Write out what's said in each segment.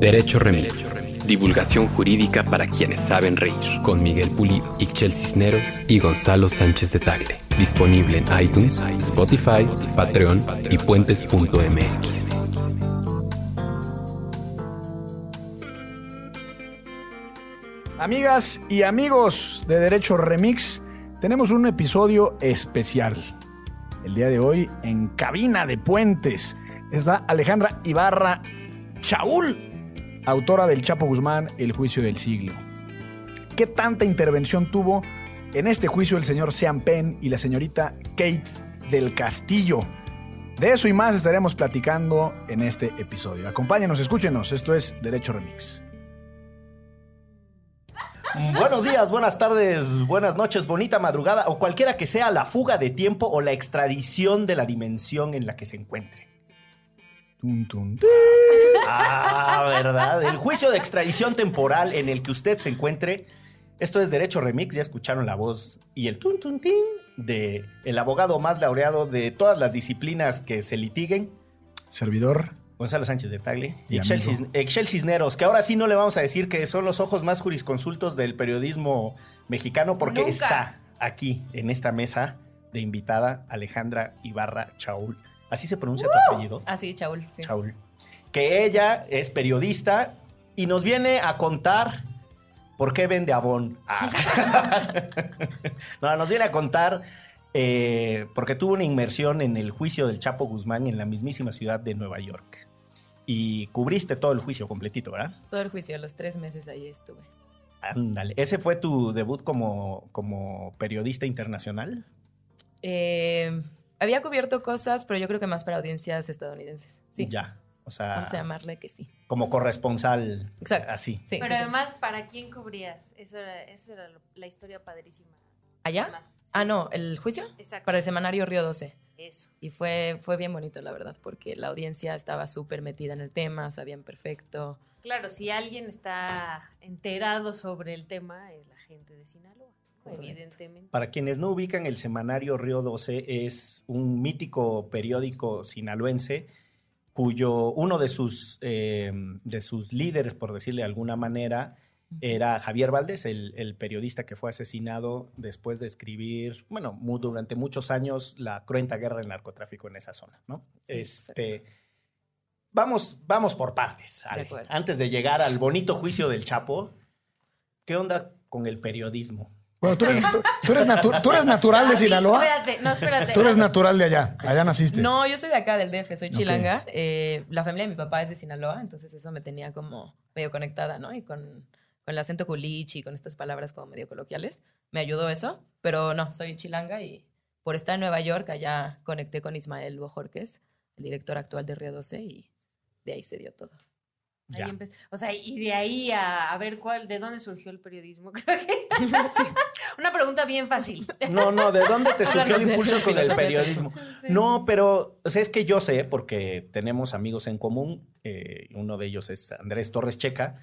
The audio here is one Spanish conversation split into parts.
Derecho Remix. Divulgación jurídica para quienes saben reír. Con Miguel Pulido, Ixchel Cisneros y Gonzalo Sánchez de Tagle. Disponible en iTunes, Spotify, Patreon y puentes.mx. Amigas y amigos de Derecho Remix, tenemos un episodio especial. El día de hoy en Cabina de Puentes está Alejandra Ibarra Chaul, autora del Chapo Guzmán, El Juicio del Siglo. ¿Qué tanta intervención tuvo en este juicio el señor Sean Penn y la señorita Kate del Castillo? De eso y más estaremos platicando en este episodio. Acompáñenos, escúchenos. Esto es Derecho Remix. Buenos días, buenas tardes, buenas noches, bonita madrugada o cualquiera que sea la fuga de tiempo o la extradición de la dimensión en la que se encuentre. Tun, tun, Ah, ¿verdad? El juicio de extradición temporal en el que usted se encuentre. Esto es Derecho Remix, ya escucharon la voz y el tun tun tin de el abogado más laureado de todas las disciplinas que se litiguen, Servidor. Gonzalo Sánchez de Tagle Y Excel, amigo. Cisne- Excel Cisneros, que ahora sí no le vamos a decir que son los ojos más jurisconsultos del periodismo mexicano, porque Nunca. está aquí en esta mesa de invitada Alejandra Ibarra Chaul. ¿Así se pronuncia tu apellido? Ah, sí, Chaul. sí. Chaul. Que ella es periodista y nos viene a contar por qué vende Avon. Ah. no, nos viene a contar eh, porque tuvo una inmersión en el juicio del Chapo Guzmán en la mismísima ciudad de Nueva York. Y cubriste todo el juicio completito, ¿verdad? Todo el juicio, los tres meses ahí estuve. Ándale. ¿Ese fue tu debut como, como periodista internacional? Eh, había cubierto cosas, pero yo creo que más para audiencias estadounidenses. Sí. Ya. O sea, Vamos a llamarle que sí. como corresponsal. Exacto. Así. Sí, Pero sí, sí. además, ¿para quién cubrías? Eso era, eso era lo- la historia padrísima. ¿Allá? Además, sí. Ah, no, el juicio. Exacto. Para el semanario Río 12. Eso. Y fue, fue bien bonito, la verdad, porque la audiencia estaba súper metida en el tema, sabían perfecto. Claro, si alguien está enterado sobre el tema, es la gente de Sinaloa, Correcto. evidentemente. Para quienes no ubican, el semanario Río 12 es un mítico periódico sinaloense cuyo uno de sus, eh, de sus líderes, por decirle de alguna manera, era Javier Valdés, el, el periodista que fue asesinado después de escribir, bueno, durante muchos años la cruenta guerra del narcotráfico en esa zona, ¿no? Sí, este, exacto. vamos, vamos por partes, Ale. Antes de llegar al bonito juicio del Chapo, ¿qué onda con el periodismo? Bueno, tú eres, tú- tú eres natu- tú eres natural de Sinaloa. Espérate, no, espérate. Tú eres natural de allá. Allá naciste. No, yo soy de acá, del DF, soy chilanga. Eh, la familia de mi papá es de Sinaloa, entonces eso me tenía como medio conectada, ¿no? Y con, con el acento culichi y con estas palabras como medio coloquiales, me ayudó eso. Pero no, soy chilanga y por estar en Nueva York, allá conecté con Ismael Bojorquez, el director actual de Río 12, y de ahí se dio todo. Ahí Ya. empezó. O sea, y de ahí a, a ver cuál, de dónde surgió el periodismo. Creo que una pregunta bien fácil. No, no, ¿de dónde te surgió el impulso con el periodismo? No, pero o sea, es que yo sé, porque tenemos amigos en común, eh, uno de ellos es Andrés Torres Checa,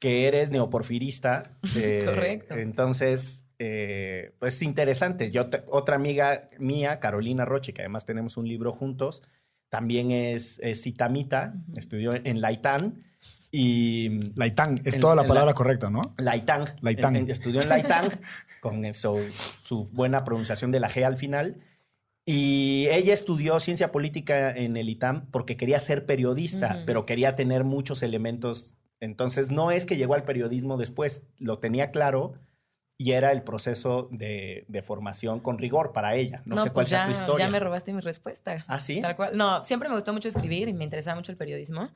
que eres neoporfirista. eh, Correcto. Entonces, eh, pues interesante. Yo te- otra amiga mía, Carolina Roche, que además tenemos un libro juntos, también es, es citamita, Ujú. estudió en Laitán y... Laitán, es En- toda la en la- palabra correcta, ¿no? Laitang. Laitang. En- en- estudió en Laitang con eso, su buena pronunciación de la G al final. Y ella estudió ciencia política en el ITAM porque quería ser periodista, Ujú. pero quería tener muchos elementos. Entonces, no es que llegó al periodismo después, lo tenía claro y era el proceso de, de formación con rigor para ella. No, sé cuál pues sea ya, tu historia. ya me robaste mi respuesta. ¿Ah, sí? Tal cual. No, siempre me gustó mucho escribir y me interesaba mucho el periodismo,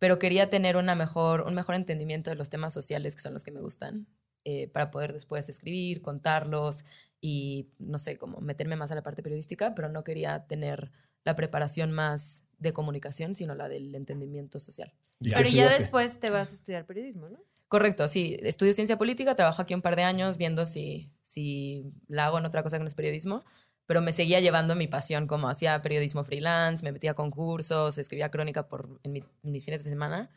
pero quería tener una mejor, un mejor entendimiento de los temas sociales que son los que me gustan, eh, para poder después escribir, contarlos y, no sé, como meterme más a la parte periodística, pero no quería tener la preparación más de comunicación, sino la del entendimiento social. ¿Y qué Pero ya después te vas a estudiar periodismo, ¿no? Correcto, sí. Estudio ciencia política, trabajo aquí un par de años viendo si, si la hago en otra cosa que no es periodismo, pero me seguía llevando mi pasión como hacía periodismo freelance, me metía a concursos, escribía crónica por, en, mi- en mis fines de semana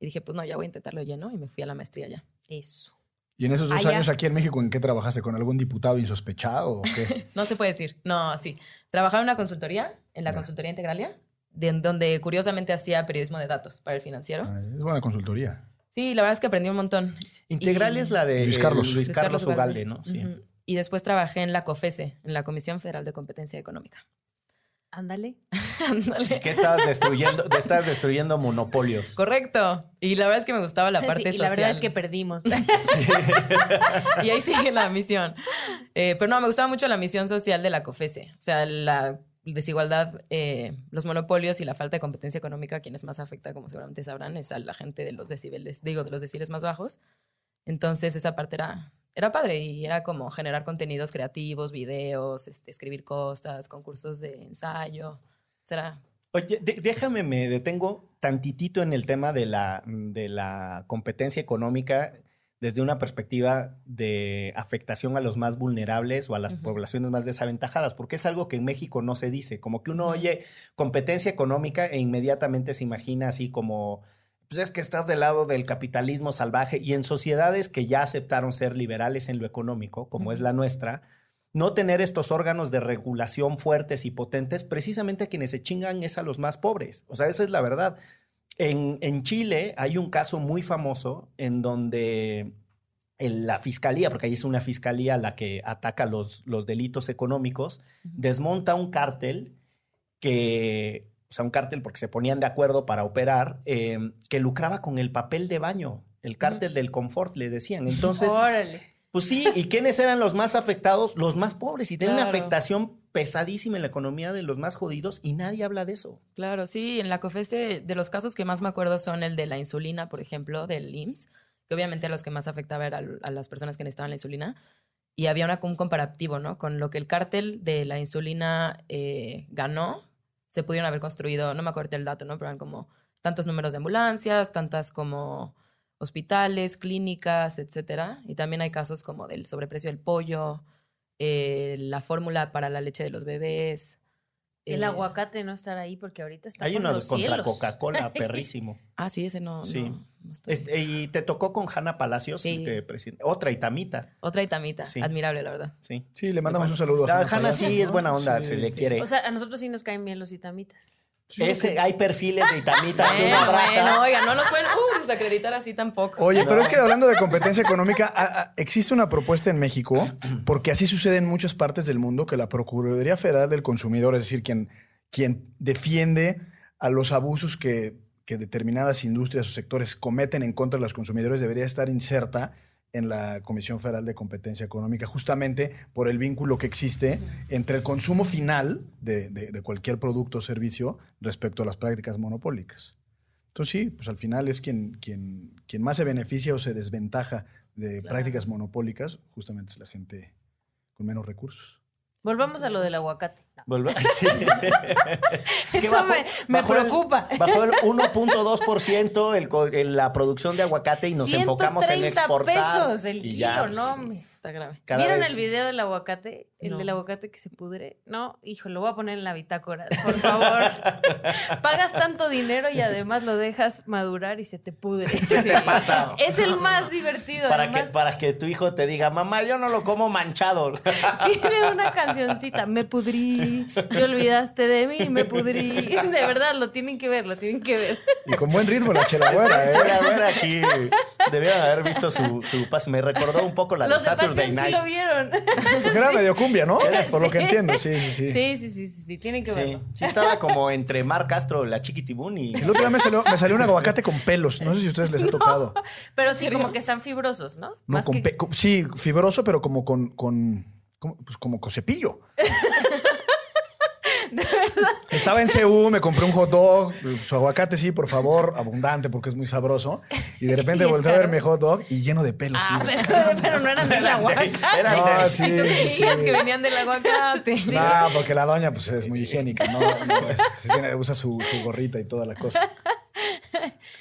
y dije, pues no, ya voy a intentarlo lleno y me fui a la maestría ya. Eso. ¿Y en esos dos Allá. años aquí en México en qué trabajaste? ¿Con algún diputado insospechado o qué? No se puede decir. No, sí. Trabajaba en una consultoría, en la consultoría Integralia, de, donde curiosamente hacía periodismo de datos para el financiero. Ah, Es buena consultoría. Sí, la verdad es que aprendí un montón. Integral Y- es la de Luis eh, Carlos. Luis Carlos Ugalde, ¿no? Sí. Y después trabajé en la COFESE, en la Comisión Federal de Competencia Económica. Ándale. Ándale. Que estabas destruyendo, estabas destruyendo monopolios. Correcto. Y la verdad es que me gustaba la parte Sí, y social. la verdad es que perdimos. y ahí sigue la misión. Eh, pero no, me gustaba mucho la misión social de la COFESE. O sea, la desigualdad, eh, los monopolios y la falta de competencia económica, quienes más afecta, como seguramente sabrán, es a la gente de los decibeles, digo, de los deciles más bajos. Entonces, esa parte era, era padre y era como generar contenidos creativos, videos, este, escribir cosas, concursos de ensayo. Será Oye, déjame, me detengo tantitito en el tema de la, de la competencia económica desde una perspectiva de afectación a los más vulnerables o a las poblaciones más desaventajadas, porque es algo que en México no se dice, como que uno oye competencia económica e inmediatamente se imagina así como, pues es que estás del lado del capitalismo salvaje y en sociedades que ya aceptaron ser liberales en lo económico, como es la nuestra, no tener estos órganos de regulación fuertes y potentes, precisamente a quienes se chingan es a los más pobres. O sea, esa es la verdad. En, en Chile hay un caso muy famoso en donde la fiscalía, porque ahí es una fiscalía la que ataca los, los delitos económicos, desmonta un cártel que, o sea, un cártel porque se ponían de acuerdo para operar, eh, que lucraba con el papel de baño, el cártel del confort, le decían. Entonces, Órale. pues sí, ¿y quiénes eran los más afectados? Los más pobres. Y tienen una afectación pesadísima en la economía de los más jodidos y nadie habla de eso. Claro, sí, en la COFESE, de los casos que más me acuerdo son el de la insulina, por ejemplo, del IMSS, que obviamente los que más afectaba era a las personas que necesitaban la insulina. Y había un comparativo, ¿no? Con lo que el cártel de la insulina eh, ganó, se pudieron haber construido, no me acuerdo el dato, ¿no? Pero eran como tantos números de ambulancias, tantas como hospitales, clínicas, etcétera. Y también hay casos como del sobreprecio del pollo, eh, la fórmula para la leche de los bebés. El eh, aguacate no estará ahí porque ahorita está Hay por uno los contra. Coca-Cola, perrísimo. Ah, sí, ese no. Sí. no- no estoy- Este, y te tocó con Hanna Palacios, Sí. presidente. Otra itamita. Otra itamita. Sí. Admirable, la verdad. Sí. Sí, le mandamos un saludo a La Hanna Hanna Palacios, sí es buena onda, Sí. se le quiere. O sea, a nosotros sí nos caen bien los itamitas. Ese, hay perfiles de itamitas que uno Bueno, abraza. bueno, oiga, no nos pueden uh, desacreditar así tampoco. Oye, pero es que hablando de competencia económica, a- a- existe una propuesta en México, porque así sucede en muchas partes del mundo, que la Procuraduría Federal del Consumidor, es decir, quien, quien defiende a los abusos que, que determinadas industrias o sectores cometen en contra de los consumidores, debería estar inserta en la Comisión Federal de Competencia Económica, justamente por el vínculo que existe entre el consumo final de, de- de cualquier producto o servicio respecto a las prácticas monopólicas. Entonces sí, pues al final es quien, quien, quien más se beneficia o se desventaja de Claro. prácticas monopólicas, justamente es la gente con menos recursos. Volvamos a lo del aguacate. No. Volve- sí. Eso bajó- me, me bajó el- preocupa. Bajó el 1.2% el, co- el- la producción de aguacate y nos enfocamos en 130 exportar. pesos el y kilo, ya, pues, ¿no? Está grave. cada ¿Vieron vez- el video del aguacate? El No. del aguacate que se pudre. No, hijo, lo voy a poner en la bitácora, por favor. Pagas tanto dinero y además lo dejas madurar y se te pudre. ¿Qué te pasa? Es el más divertido. Para que, para que tu hijo te diga, mamá, yo no lo como manchado. tiene una cancioncita. Me pudrí, te olvidaste de mí, me pudrí. De verdad, lo tienen que ver, lo tienen que ver. Y con buen ritmo la ¿eh? Chela, a ver aquí. Debieron haber visto su, su paso. Me recordó un poco la de Los de Saturday sí lo vieron. Porque era medio cumbia, ¿no? Por lo que entiendo, sí, sí, sí. Sí, sí, sí, sí, sí, tienen que Sí, verlo. sí estaba como entre Mar Castro, la Chiquitibún y... El otro día me salió, me salió un aguacate con pelos. No sé si a ustedes les ha tocado. Pero sí, como que están fibrosos, ¿no? No, Más con que- pe- con- sí, fibroso, pero como con, con como, pues como con cepillo. Estaba en CU, me compré un hot dog, su aguacate sí, por favor, abundante porque es muy sabroso. Y de repente volteé a ver mi hot dog y lleno de pelos. Ah, sí. pero, pero no eran del aguacate. Era No, de- sí, y tú sí, creías sí. que venían del aguacate. No, porque la doña pues es muy higiénica, no, no, es- sí tiene- usa su, su gorrita y toda la cosa.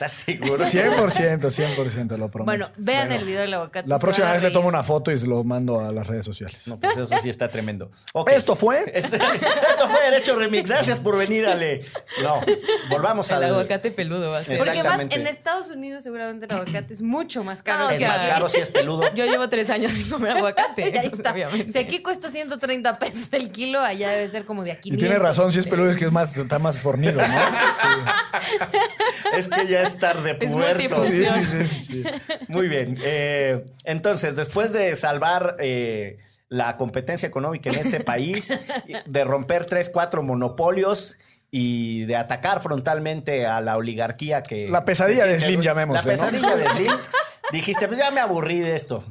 ¿Estás seguro? 100%, 100%, lo prometo. Bueno, vean Bueno, el video del aguacate. la próxima vez le tomo una foto y se lo mando a las redes sociales. No, pues eso sí está tremendo. Esto fue Este- esto fue Derecho Remix. Gracias por venir, Ale. No, volvamos El al... aguacate peludo va a ser. Porque más Exactamente. en Estados Unidos seguramente el aguacate es mucho más caro. No, que Es más caro si es peludo. Yo llevo tres años sin comer aguacate. Ahí está. obviamente. Si aquí cuesta 130 pesos el kilo, allá debe ser como de aquí. Y tiene razón, si es peludo es que es más, está más fornido, ¿no? Es que ya es tarde, Es puerto. Sí, sí, sí, sí, sí. Muy bien. Eh, entonces, después de salvar eh, la competencia económica en este país, de romper tres, cuatro monopolios y de atacar frontalmente a la oligarquía que... La pesadilla de Slim, llamémosle, La ¿no? pesadilla de Slim. Dijiste, pues ya me aburrí de esto.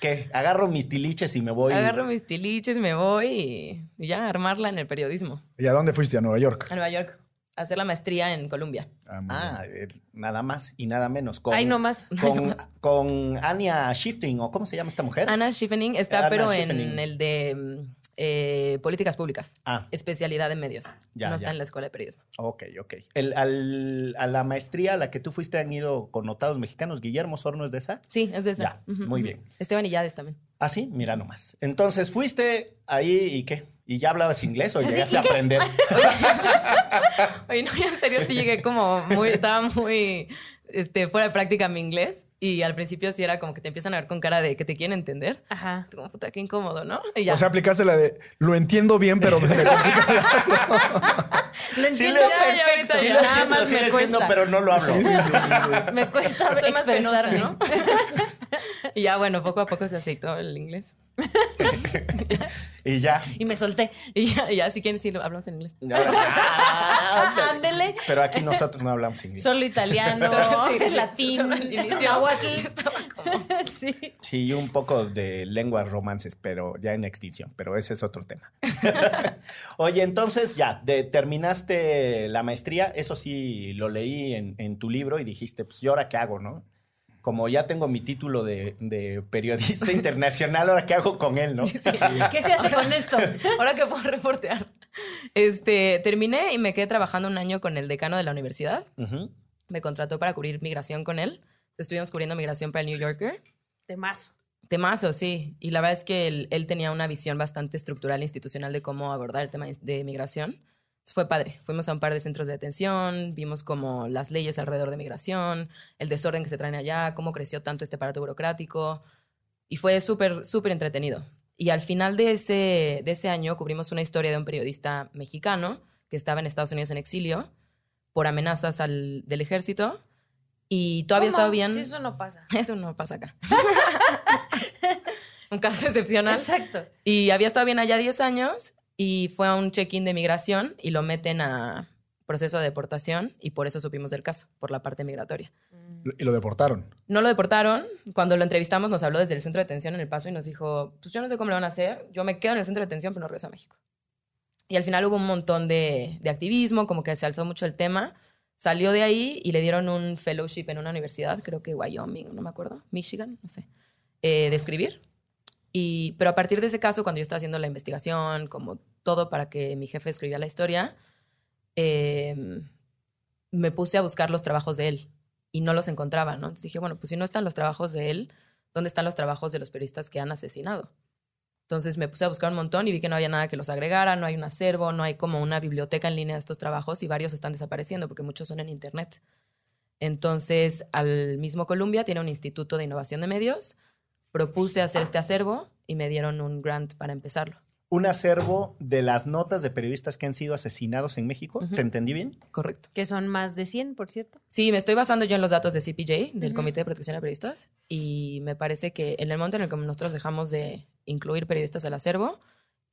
¿Qué? Agarro mis tiliches y me voy. Agarro mis tiliches, me voy y ya armarla en el periodismo. ¿Y a dónde fuiste? ¿A Nueva York? A Nueva York. Hacer la maestría en Colombia. Ah, Ah, eh, nada más y nada menos. Con, Ay, no más. Con, con Anya Shifting, o ¿cómo se llama esta mujer? Anna Schiffening está, Anna pero Schiffening. en el de mm, eh, políticas públicas. Ah. Especialidad en medios. Ya, no está en la escuela de periodismo. Ok, ok. El- al- a la maestría a la que tú fuiste han ido connotados mexicanos. Guillermo Sorno es de esa. Sí, es de esa. Ya, muy bien. Esteban Illades también. Ah, sí, mira nomás. Entonces, fuiste ahí y qué? ¿Y ya hablabas inglés o llegaste ¿y a aprender? Oye, no, en serio sí llegué como muy, estaba muy este, fuera de práctica mi inglés y al principio sí era como que te empiezan a ver con cara de que te quieren entender. Ajá. Tú como puta, qué incómodo, ¿no? Y ya. O sea, aplicaste la de lo entiendo bien, pero se me complica. Lo entiendo ya, ya, perfecto. ahorita Sí ya. lo Nada entiendo, más sí me lo entiendo, cuesta. pero no lo hablo. Me cuesta Soy más penosa. ¿no? y ya, bueno, poco a poco se aceitó el inglés. Y ya. Y me solté. Y ya, y ya si quieren, sí, lo hablamos en inglés. Ah. Ándele. Pero aquí nosotros no hablamos inglés. Solo italiano, Sí, sí, latín, como... Sí. Sí, y un poco de lenguas romances, pero ya en extinción, pero ese es otro tema. Oye, entonces ya, de- terminaste la maestría, eso sí lo leí en, en tu libro y dijiste, pues, ¿y ahora qué hago, no? Como ya tengo mi título de, de periodista internacional, ¿ahora qué hago con él, no? ¿Qué se hace con esto? Ahora que puedo reportear. Este, terminé y me quedé trabajando un año con el decano de la universidad. Ujú. Me contrató para cubrir migración con él. Estuvimos cubriendo migración para el New Yorker. Temazo. Temazo, sí. Y la verdad es que él, él tenía una visión bastante estructural e institucional de cómo abordar el tema de migración. Entonces, fue padre. Fuimos a un par de centros de detención, vimos como las leyes alrededor de migración, el desorden que se traen allá, cómo creció tanto este aparato burocrático. Y fue súper, súper entretenido. Y al final de ese, de ese año cubrimos una historia de un periodista mexicano que estaba en Estados Unidos en exilio por amenazas al, del ejército. Y todavía estaba bien. Si eso no pasa. Eso no pasa acá. un caso excepcional. Exacto. Y había estado bien allá 10 años y fue a un check-in de migración y lo meten a proceso de deportación y por eso supimos del caso, por la parte migratoria. Y lo deportaron. No lo deportaron. Cuando lo entrevistamos nos habló desde el centro de detención en El Paso y nos dijo, pues yo no sé cómo lo van a hacer, yo me quedo en el centro de detención pero no regreso a México. Y al final hubo un montón de, activismo, como que se alzó mucho el tema. Salió de ahí y le dieron un fellowship en una universidad, creo que Wyoming, no me acuerdo, Michigan, no sé, eh, de escribir. Y, pero a partir de ese caso, cuando yo estaba haciendo la investigación, como todo para que mi jefe escribiera la historia, eh, me puse a buscar los trabajos de él y no los encontraba, ¿no? Entonces dije, bueno, pues si no están los trabajos de él, ¿dónde están los trabajos de los periodistas que han asesinado? Entonces me puse a buscar un montón y vi que no había nada que los agregara, no hay un acervo, no hay como una biblioteca en línea de estos trabajos y varios están desapareciendo porque muchos son en Internet. Entonces, al mismo Columbia tiene un instituto de innovación de medios, propuse hacer este acervo y me dieron un grant para empezarlo. Un acervo de las notas de periodistas que han sido asesinados en México. ¿Te entendí bien? Correcto. Que son más de 100, por cierto. Sí, me estoy basando yo en los datos de CPJ, del. Comité de Protección de Periodistas, y me parece que en el momento en el que nosotros dejamos de incluir periodistas al acervo,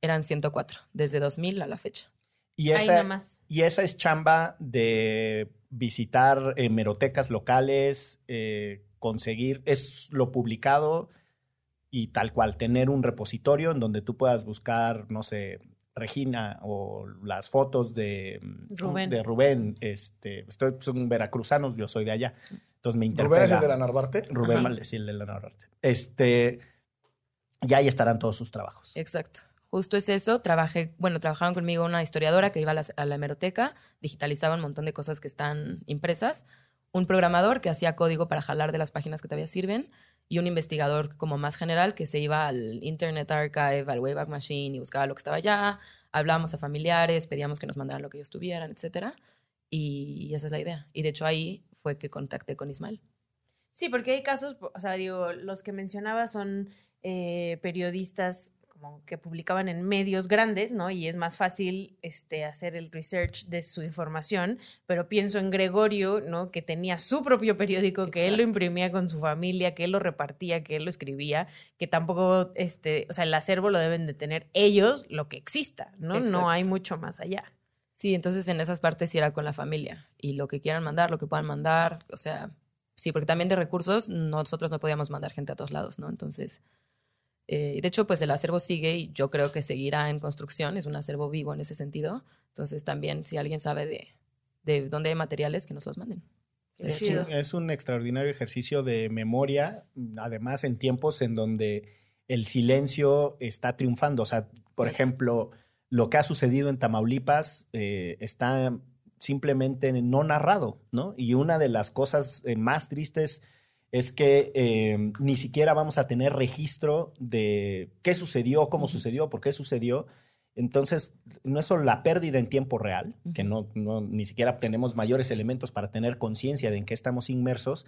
eran 104, desde 2000 a la fecha. Y Ahí esa, nada más. y esa es chamba de visitar hemerotecas locales, eh, conseguir, es lo publicado y tal cual, tener un repositorio en donde tú puedas buscar, no sé, Regina o las fotos de Rubén. De Rubén este, estoy, son veracruzanos, yo soy de allá. Entonces me interpela. ¿Rubén es el de la Narvarte? Rubén Sí. Sí, el de la Narvarte. Este, y ahí estarán todos sus trabajos. Exacto. Justo es eso. Trabajé, bueno, trabajaron conmigo una historiadora que iba a la, a la hemeroteca, digitalizaba un montón de cosas que están impresas, un programador que hacía código para jalar de las páginas que todavía sirven y un investigador como más general que se iba al Internet Archive, al Wayback Machine y buscaba lo que estaba allá. Hablábamos a familiares, pedíamos que nos mandaran lo que ellos tuvieran, etc. Y esa es la idea. Y de hecho ahí fue que contacté con Ismael. Sí, porque hay casos, o sea, digo, los que mencionaba son eh, periodistas como que publicaban en medios grandes, ¿no? Y es más fácil este, hacer el research de su información, pero pienso en Gregorio, ¿no? Que tenía su propio periódico, que él lo imprimía con su familia, que él lo repartía, que él lo escribía, que tampoco, este, o sea, el acervo lo deben de tener ellos, lo que exista, ¿no? No hay mucho más allá. Sí, entonces en esas partes sí era con la familia y lo que quieran mandar, lo que puedan mandar, o sea, sí, porque también de recursos nosotros no podíamos mandar gente a todos lados, ¿no? Entonces eh, de hecho, pues el acervo sigue y yo creo que seguirá en construcción, es un acervo vivo en ese sentido. Entonces también si alguien sabe de, de dónde hay materiales, que nos los manden. Es, es un extraordinario ejercicio de memoria, además en tiempos en donde el silencio está triunfando. O sea, por ejemplo, lo que ha sucedido en Tamaulipas eh, está simplemente no narrado, ¿no? Y una de las cosas eh, más tristes es que eh, ni siquiera vamos a tener registro de qué sucedió, cómo sucedió, por qué sucedió. Entonces, no es solo la pérdida en tiempo real, que no, ni siquiera tenemos mayores elementos para tener conciencia de en qué estamos inmersos,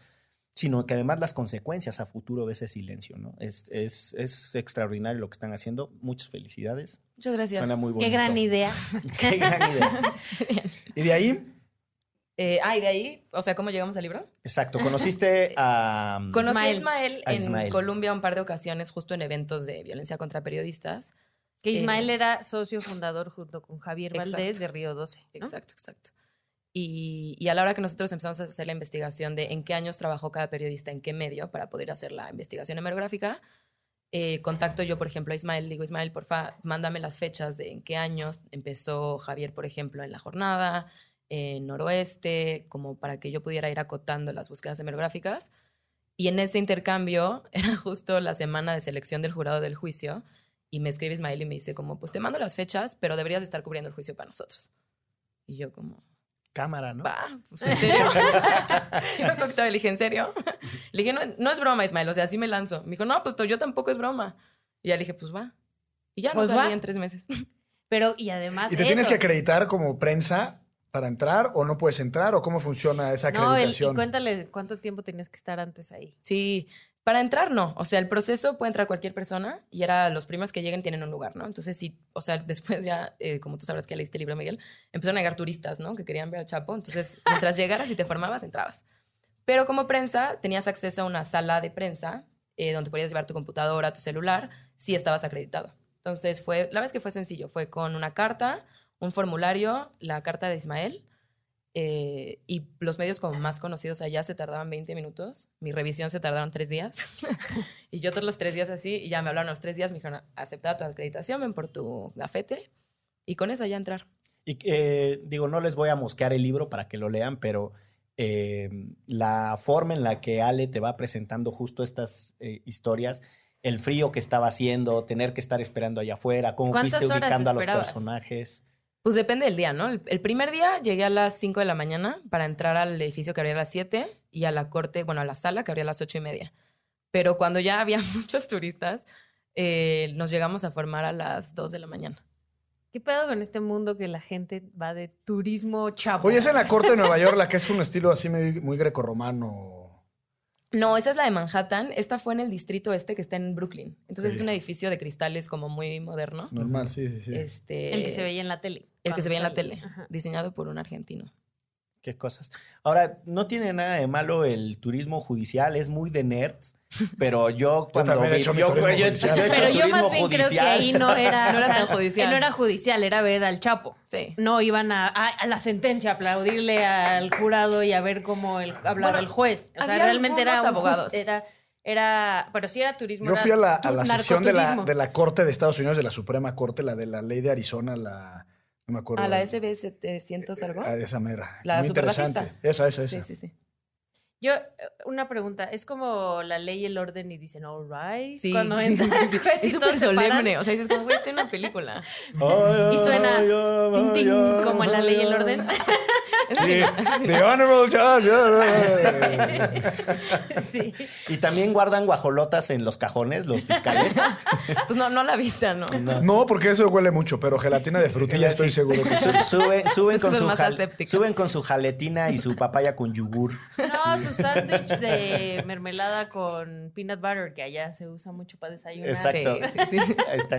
sino que además las consecuencias a futuro de ese silencio, ¿no? Es, es, extraordinario lo que están haciendo. Muchas felicidades. Muchas gracias. Suena muy Qué gran idea. Qué gran idea. y de ahí eh, ah, y de ahí, o sea, ¿cómo llegamos al libro? Exacto, conociste a... Um, Conocí a Ismael, en Colombia un par de ocasiones, justo en eventos de violencia contra periodistas. Que Ismael eh, era socio fundador junto con Javier Valdés de Río 12. Exacto, exacto. Y, y, a la hora que nosotros empezamos a hacer la investigación de en qué años trabajó cada periodista, en qué medio, para poder hacer la investigación hemerográfica, eh, contacto yo, por ejemplo, a Ismael, digo, Ismael, porfa, mándame las fechas de en qué años empezó Javier, por ejemplo, en la jornada, en noroeste, como para que yo pudiera ir acotando las búsquedas hemerográficas. Y en ese intercambio era justo la semana de selección del jurado del juicio y me escribe Ismael y me dice como, pues te mando las fechas, pero deberías estar cubriendo el juicio para nosotros. Y yo como... Cámara, ¿no? Va, pues en serio. yo le dije, ¿en serio? Le dije, no, es broma, Ismael, o sea, así me lanzo. Me dijo, no, pues yo tampoco es broma. Y ya le dije, pues va. Y ya pues salí en tres meses. Pero, y además. Y te tienes que acreditar como prensa para entrar o no puedes entrar o cómo funciona esa acreditación? No, y cuéntale cuánto tiempo tienes que estar antes ahí. Sí, para entrar no, o sea, el proceso puede entrar cualquier persona y era los primeros que lleguen tienen un lugar, ¿no? Entonces sí, o sea, después ya, eh, como tú sabrás que leíste el libro, Miguel, empezaron a llegar turistas, ¿no? Que querían ver al Chapo, entonces mientras llegaras y te formabas, entrabas. Pero como prensa, tenías acceso a una sala de prensa eh, donde podías llevar tu computadora, tu celular, si estabas acreditado. Entonces fue, la verdad es que fue sencillo, fue con una carta, un formulario, la carta de Ismael, eh, y los medios como más conocidos allá se tardaban 20 minutos. Mi revisión se tardaron tres días. y yo todos los tres días así, y ya me hablaron los tres días, me dijeron, acepta tu acreditación, ven por tu gafete. Y con eso ya entrar. Y eh, digo, no les voy a mosquear el libro para que lo lean, pero eh, la forma en la que Ale te va presentando justo estas historias, el frío que estaba haciendo, tener que estar esperando allá afuera, cómo fuiste ubicando a los personajes. Pues depende del día, ¿no? El, primer día llegué a las 5 de la mañana para entrar al edificio que abría a las 7 y a la corte, bueno, a la sala que abría a las 8 y media. Pero cuando ya había muchos turistas, eh, nos llegamos a formar a las 2 de la mañana. ¿Qué pedo con este mundo que la gente va de turismo chapo? Oye, es en la corte de Nueva York la que es un estilo así muy, muy grecorromano. No, esa es la de Manhattan. Esta fue en el distrito este que está en Brooklyn. Entonces es un edificio de cristales como muy moderno. Normal, sí, sí, sí. Este, el que se veía en la tele. El que se veía en la tele, diseñado por un argentino. Qué cosas. Ahora, no tiene nada de malo el turismo judicial, es muy de nerds. Pero yo cuando vi, yo, yo, yo, he hecho Pero yo más bien creo que ahí no era, no era tan judicial. No era judicial, era ver al Chapo. Sí. No iban a, a, la sentencia, a aplaudirle al jurado y a ver cómo el, hablaba el juez. O sea, realmente era abogados. era, era, pero sí era turismo. Yo fui a la, a la sesión de la, de la Corte de Estados Unidos, de la Suprema Corte, la de la ley de Arizona, la no me acuerdo. ¿A la SB 700 algo? A esa mera. La Muy interesante. Esa, esa, esa. Sí, sí, sí. Yo, eh, una pregunta, ¿es como la ley y el orden y dicen all right? Sí, cuando entra Es súper solemne, o sea, dices como, güey, estoy en una película. y suena como en la ley y el orden. Sí, The Honorable Judge. Sí. Y también guardan guajolotas en los cajones, los fiscales. Pues no, no la vista, ¿no? No, porque eso huele mucho, pero gelatina de frutilla estoy seguro que sí. Su- suben, suben Es con su jal- suben con su jaletina y su papaya con yogur. No, su sándwich de mermelada con peanut butter, que allá se usa mucho para desayunar. Exacto. Sí, sí, sí. Ahí está.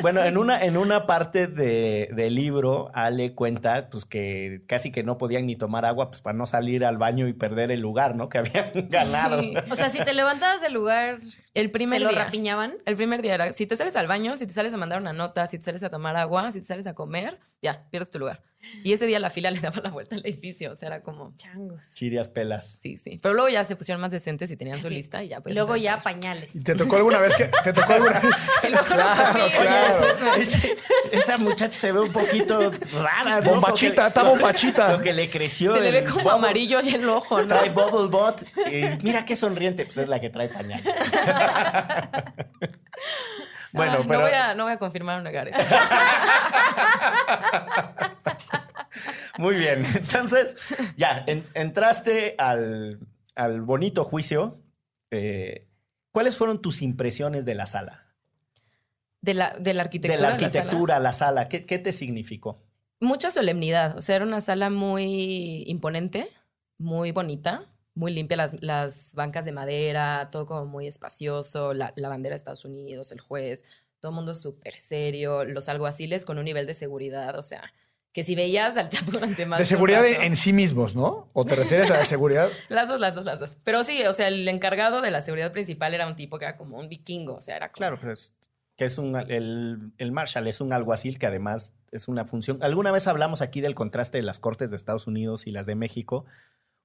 Bueno, en una, en una parte de- del libro, Ale cuenta pues que casi que no podían ni tomar agua pues para no salir al baño y perder el lugar, ¿no? Que habían ganado. Sí. O sea, si te levantabas del lugar, El ¿te primer lo día. rapiñaban? El primer día era, si te sales al baño, si te sales a mandar una nota, si te sales a tomar agua, si te sales a comer, ya, pierdes tu lugar. Y ese día la fila le daba la vuelta al edificio, o sea, era como, Changos. Chirias pelas. sí, sí. Pero luego ya se pusieron más decentes y tenían su Sí. lista y ya, Y pues. luego ya pañales. ¿Y te tocó alguna vez que te tocó alguna vez? Claro, claro. Ese- esa muchacha se ve un poquito rara, ¿no? Bombachita, está bombachita. Lo que le creció. Se le ve como bubble- amarillo y el ojo, ¿no? Trae bubble bot. y mira qué sonriente. Pues es la que trae pañales. bueno, Ay, pero. No voy, a, no voy a confirmar o negar eso. Muy bien. Entonces, ya, en- entraste al, al bonito juicio. Eh, ¿Cuáles fueron tus impresiones de la sala? De la, de la arquitectura. de la de sala. arquitectura, la sala. ¿Qué, qué te significó? Mucha solemnidad. O sea, era una sala muy imponente, muy bonita, muy limpia. Las, las bancas de madera, todo como muy espacioso. La, la bandera de Estados Unidos, el juez, todo el mundo súper serio. Los alguaciles con un nivel de seguridad. O sea, que si veías al Chapo durante más De seguridad rato- en, en sí mismos, ¿no? ¿O te refieres a la seguridad? Las dos, las dos, las dos. Pero sí, o sea, el encargado de la seguridad principal era un tipo que era como un vikingo. O sea, era como- Claro, pues que es un el, el Marshall es un alguacil que además es una función. Alguna vez hablamos aquí del contraste de las cortes de Estados Unidos y las de México,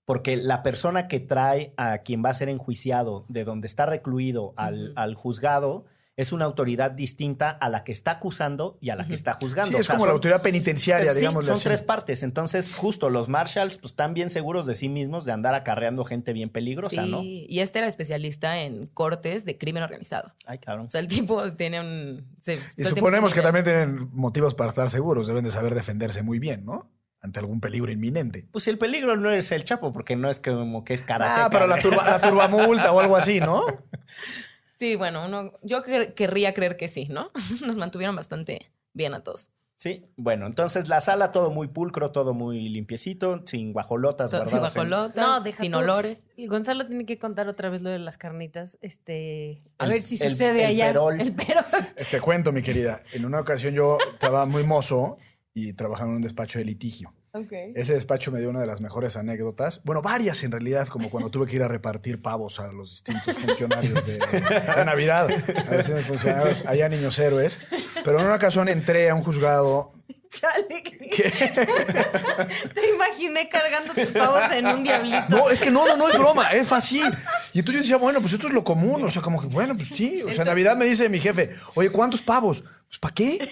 porque la persona que trae a quien va a ser enjuiciado de donde está recluido al, juzgado es una autoridad distinta a la que está acusando y a la que está juzgando. Sí, O es sea, como la autoridad penitenciaria, Sí, digamos. son tres partes. Entonces, justo los Marshalls pues, están bien seguros de sí mismos de andar acarreando gente bien peligrosa, sí, ¿no? y este era especialista en cortes de crimen organizado. Ay, cabrón. O sea, el tipo tiene un... sí, Y suponemos que también tienen motivos para estar seguros. Deben de saber defenderse muy bien, ¿no? Ante algún peligro inminente. Pues el peligro no es el Chapo, porque no es como que es karate. Ah, pero la, turba, la turbamulta o algo así, ¿no? Sí, bueno, uno, yo quer- querría creer que sí, ¿no? Nos mantuvieron bastante bien a todos. Sí, bueno, entonces la sala todo muy pulcro, todo muy limpiecito, sin guajolotas So- Sin en- guajolotas, No, deja sin tú. olores. Y Gonzalo tiene que contar otra vez lo de las carnitas. Este, a El- ver si el- sucede el allá. perol. El perol. Te cuento, mi querida. En una ocasión yo estaba muy mozo y trabajaba en un despacho de litigio. Ese despacho me dio una de las mejores anécdotas. Bueno, varias en realidad, como cuando tuve que ir a repartir pavos a los distintos funcionarios de, de Navidad. A veces funcionarios, allá niños héroes. Pero en una ocasión entré a un juzgado. Chale. Te imaginé cargando tus pavos en un diablito. No, es que no, no, no es broma, es fácil. Y entonces yo decía, bueno, pues esto es lo común. O sea, como que, bueno, pues sí. O sea, en Navidad me dice mi jefe, oye, ¿cuántos pavos? Pues, ¿para qué?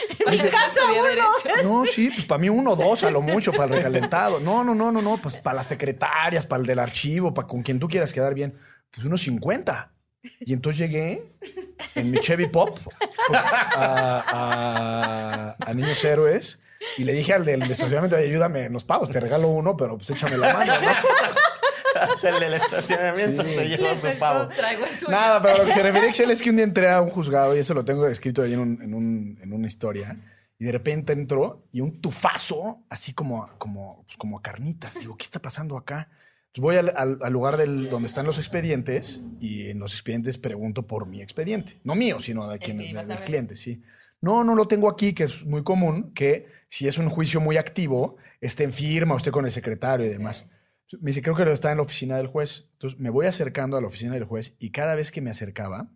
Para casa uno. No, sí, pues para mí uno, dos, a lo mucho, para el recalentado. No, no, no, no, no, pues para las secretarias, para el del archivo, para con quien tú quieras quedar bien. Pues unos 50. Y entonces llegué en mi Chevy Pop a, a- a Niños Héroes y le dije al del estacionamiento, "Oye, ayúdame en los pavos, te regalo uno, pero pues échame la mano, ¿no? Hasta el del estacionamiento Sí. se llevó Le su pavo. Traigo el tuyo. Nada, pero lo que se refiere Excel es que un día entré a un juzgado y eso lo tengo escrito ahí en, un- en un- en una historia. Y de repente entró y un tufazo, así como, como, pues, como a carnitas. Digo, ¿qué está pasando acá? Entonces voy al, al- al lugar del, donde están los expedientes y en los expedientes pregunto por mi expediente. No mío, sino de quien, a del ver. cliente, sí. No, no lo tengo aquí, que es muy común, que si es un juicio muy activo, esté en firma esté con el secretario y demás. Me dice, creo que está en la oficina del juez. Entonces me voy acercando a la oficina del juez y cada vez que me acercaba,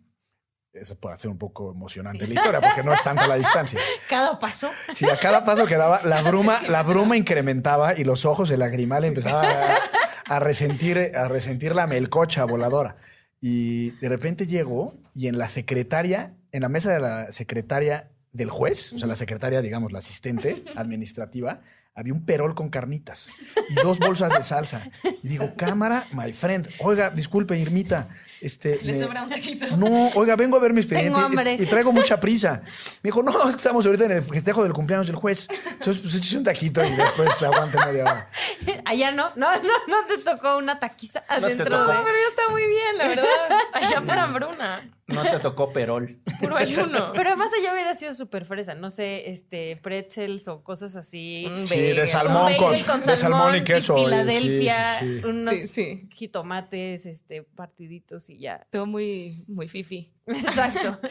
eso puede ser un poco emocionante la historia, porque no es tanta la distancia. Cada paso. Sí, a cada paso que daba, la bruma, la bruma incrementaba y los ojos, el lagrimal empezaba a, a resentir, a resentir la melcocha voladora. Y de repente llego y en la secretaria, en la mesa de la secretaria del juez, o sea, la secretaria, digamos, la asistente administrativa, había un perol con carnitas y dos bolsas de salsa. Y digo, cámara, my friend. Oiga, disculpe, Irmita. Este, Le me- sobra un taquito. No, oiga, vengo a ver mi expediente Tengo y- hambre. y, traigo mucha prisa. Me dijo, no, es que estamos ahorita en el festejo del cumpleaños del juez. Entonces, pues échese un taquito y después aguante media hora. Allá no, no, no, no te tocó una taquiza te adentro tocó. de. No, pero ya está muy bien, la verdad. Allá por hambruna. No te tocó perol. Puro ayuno. Pero además allá hubiera sido súper fresa, no sé, este, pretzels o cosas así. Un Sí, de salmón Un con, de salmón y queso. y- Filadelfia, sí, sí, sí. unos Sí, sí. jitomates, este, partiditos y ya. Todo muy, muy fifi. Exacto.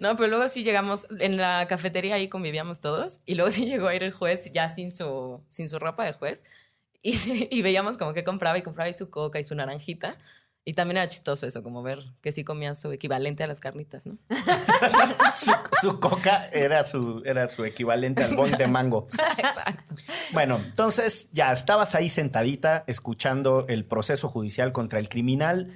No, pero luego sí llegamos, en la cafetería ahí convivíamos todos, y luego sí llegó a ir el juez ya sin su, sin su ropa de juez, y, sí- y veíamos como que compraba y compraba y su coca y su naranjita, y también era chistoso eso, como ver que sí comía su equivalente a las carnitas, ¿no? Su, su coca era su, era su equivalente al bong de mango. Exacto. Bueno, entonces ya estabas ahí sentadita escuchando el proceso judicial contra el criminal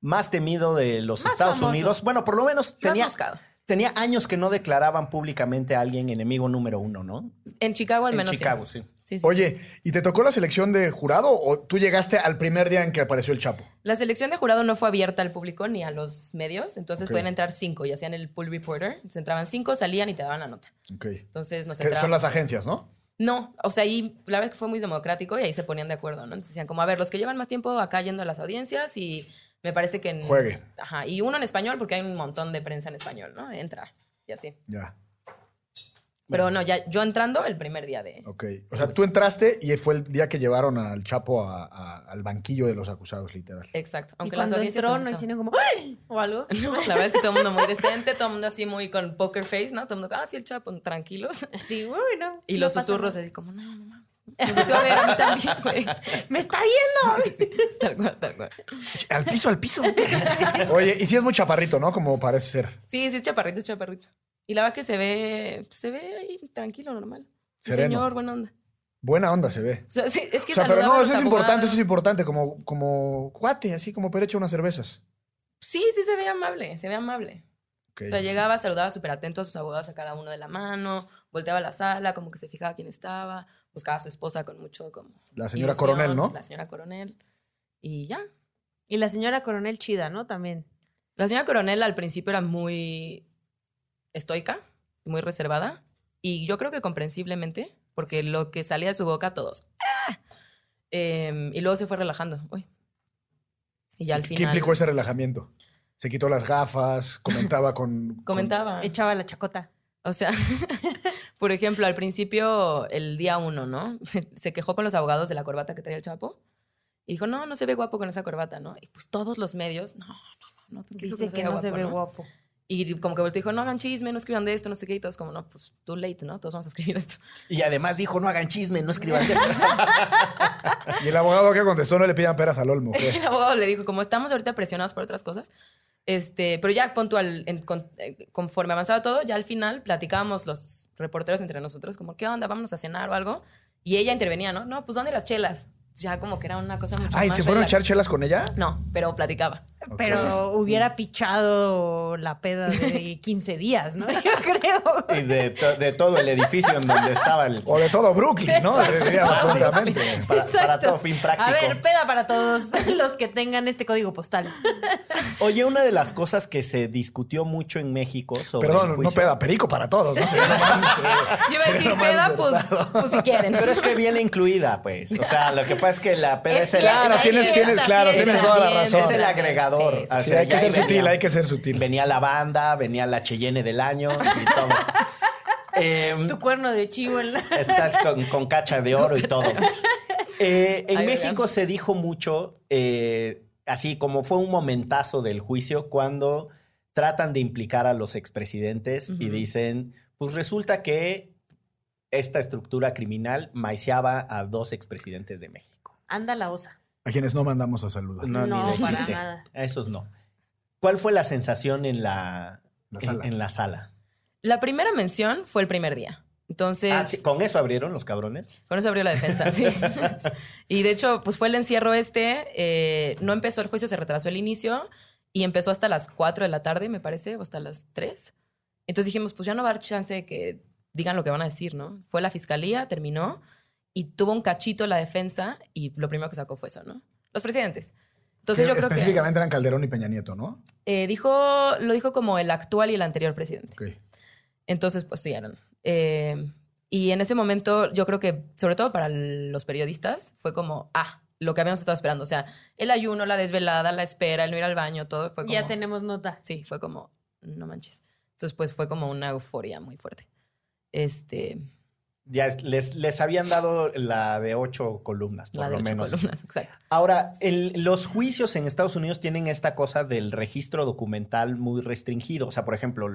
más temido de los Más Estados famoso. Unidos. Bueno, por lo menos tenía, años que no declaraban públicamente a alguien enemigo número uno, ¿no? En Chicago al en menos Chicago, sí. sí. Sí, sí, Oye, ¿y te tocó la selección de jurado o tú llegaste al primer día en que apareció el Chapo? La selección de jurado no fue abierta al público ni a los medios, entonces pueden entrar cinco y hacían el pool reporter. Entonces entraban cinco, salían y te daban la nota. Ok. Entonces nos entraban. son las agencias, ¿no? No, o sea, ahí la verdad es que fue muy democrático y ahí se ponían de acuerdo, ¿no? Entonces decían como, a ver, los que llevan más tiempo acá yendo a las audiencias y me parece que... En, Juegue. Ajá, y uno en español porque hay un montón de prensa en español, ¿no? Entra y así. Ya. Pero no, ya yo entrando el primer día de... Ok. O sea, tú entraste y fue el día que llevaron al Chapo a- a- al banquillo de los acusados, literal. Exacto. y Aunque cuando las audiencias entró, no hicieron como ¡ay! o algo. No, la verdad es que todo el mundo muy decente, todo el mundo así muy con poker face, ¿no? Todo el mundo, ah, sí, el chapo, tranquilos. Sí, uy, no. Y no los susurros nada. así como, no, no mames. Me volteó a ver a mí también, güey. ¡Me está viendo! Tal cual, tal cual. Al piso, al piso. Oye, y sí es muy chaparrito, ¿no? Como parece ser. Sí, sí, es chaparrito, es chaparrito. Y la verdad que se ve, se ve ahí tranquilo, normal. Sereno. señor, buena onda. Buena onda se ve. O sea, sí, es que O sea, pero no, eso es importante, eso es importante, como, como cuate, así como para echar unas cervezas. Sí, sí se ve amable, se ve amable. Ok, O sea, sí. llegaba, saludaba súper atento a sus abogados a cada uno de la mano, volteaba a la sala, como que se fijaba quién estaba, buscaba a su esposa con mucho como... La señora ilusión, Coronel, ¿no? La señora Coronel. Y ya. Y la señora coronel chida, ¿no? También. La señora Coronel al principio era muy estoica, muy reservada, y yo creo que comprensiblemente, porque lo que salía de su boca, todos. ¡ah! Em, y luego se fue relajando. Uy. Y ya al ¿Qué final. implicó ese relajamiento? Se quitó las gafas, comentaba con... con- Comentaba. Echaba la chacota. O sea, por ejemplo, al principio, el día uno, ¿no? Se quejó con los abogados de la corbata que traía el Chapo. Y dijo, no, no se ve guapo con esa corbata, ¿no? Y pues todos los medios, no, no, no, no. Dice que no se ve guapo. Y como que volteó y dijo, no hagan chisme, no escriban de esto, no sé qué. Y todos como, no, pues too late, ¿no? Todos vamos a escribir esto. Y además dijo, no hagan chisme, no escriban esto. Y el abogado que contestó no le pidan peras al olmo. ¿qué? El abogado le dijo, como estamos ahorita presionados por otras cosas, este, pero ya puntual, en- con- eh, conforme avanzaba todo, ya al final platicábamos los reporteros entre nosotros, como, ¿qué onda? Vámonos a cenar o algo. Y ella intervenía, ¿no? No, pues ¿dónde las chelas? Ya como que era una cosa mucho Ay, más ¿se fueron a echar chelas con ella? No, pero platicaba. Pero hubiera pichado la peda de 15 días, ¿no? Yo creo. Y de, to- de todo el edificio en donde estaba el... O de todo Brooklyn, ¿no? Diríamos prontamente. Para, para Exacto. todo fin práctico. A ver, peda para todos los que tengan este código postal. Oye, una de las cosas que se discutió mucho en México sobre el Perdón, no peda, perico para todos, ¿no? Sería lo más, Yo iba a decir peda, pues, pues si quieren. Pero es que viene incluida, pues. O sea, lo que pasa es que la peda es, Es el, Claro, tienes, claro, tienes toda la razón. es el agregador. Sí, sí, O Sí, sea, hay que ser sutil, venía- hay que ser sutil. Venía la banda, venía la Cheyenne del año y todo. Em, Tu cuerno de chivo en la... Estás con, con cacha de oro y todo. Eh, en México se dijo mucho, eh, así como fue un momentazo del juicio, cuando tratan de implicar a los expresidentes y dicen, pues resulta que esta estructura criminal maiciaba a dos expresidentes de México. Anda la osa. A quienes no mandamos a saludar. No, No, ni de para chiste. nada. A esos no. ¿Cuál fue la sensación en la, La en- sala. en la sala? La primera mención fue el primer día. Entonces, Ah, sí, ¿Con eso abrieron los cabrones? Con eso abrió la defensa, sí. y de hecho, pues fue el encierro este. eh, no empezó el juicio, se retrasó el inicio y empezó hasta las 4 de la tarde, me parece, o hasta las 3. Entonces dijimos, pues ya no va a haber chance de que digan lo que van a decir, ¿no? Fue la fiscalía, terminó y tuvo un cachito la defensa y lo primero que sacó fue eso, ¿no? Los presidentes. Entonces yo creo que Específicamente eran Calderón y Peña Nieto, ¿no? eh, dijo, lo dijo como el actual y el anterior presidente. Ok. Entonces, pues sí, eran. Eh, y en ese momento, yo creo que, sobre todo para los periodistas, fue como, ah, lo que habíamos estado esperando. O sea, el ayuno, la desvelada, la espera, el no ir al baño, todo fue como. Ya tenemos nota. Sí, fue como, no manches. Entonces, pues fue como una euforia muy fuerte. Este, Ya es- les, les habían dado la de ocho columnas, por la de lo ocho menos. columnas, exacto. Ahora, el- los juicios en Estados Unidos tienen esta cosa del registro documental muy restringido. O sea, por ejemplo,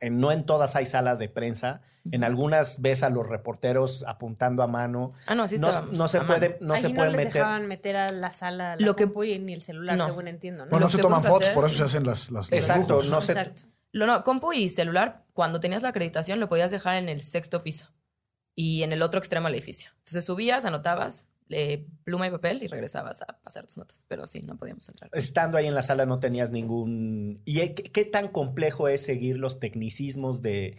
en- no en todas hay salas de prensa. En algunas ves a los reporteros apuntando a mano. Ah, no, sí no, no se puede, no Ahí se no puede les meter. dejaban meter a la sala la Lo que- y ni el celular, No. según entiendo, ¿no? Bueno, no Lo se que toman vamos a fotos, hacer- por eso se hacen las, las Exacto, dibujos. no se- Exacto. Lo no, compu y celular, cuando tenías la acreditación, lo podías dejar en el sexto piso y en el otro extremo del edificio. Entonces subías, anotabas, eh, pluma y papel y regresabas a pasar tus notas. Pero sí, no podíamos entrar. Estando ahí en la sala no tenías ningún... ¿Y qué, qué tan complejo es seguir los tecnicismos de,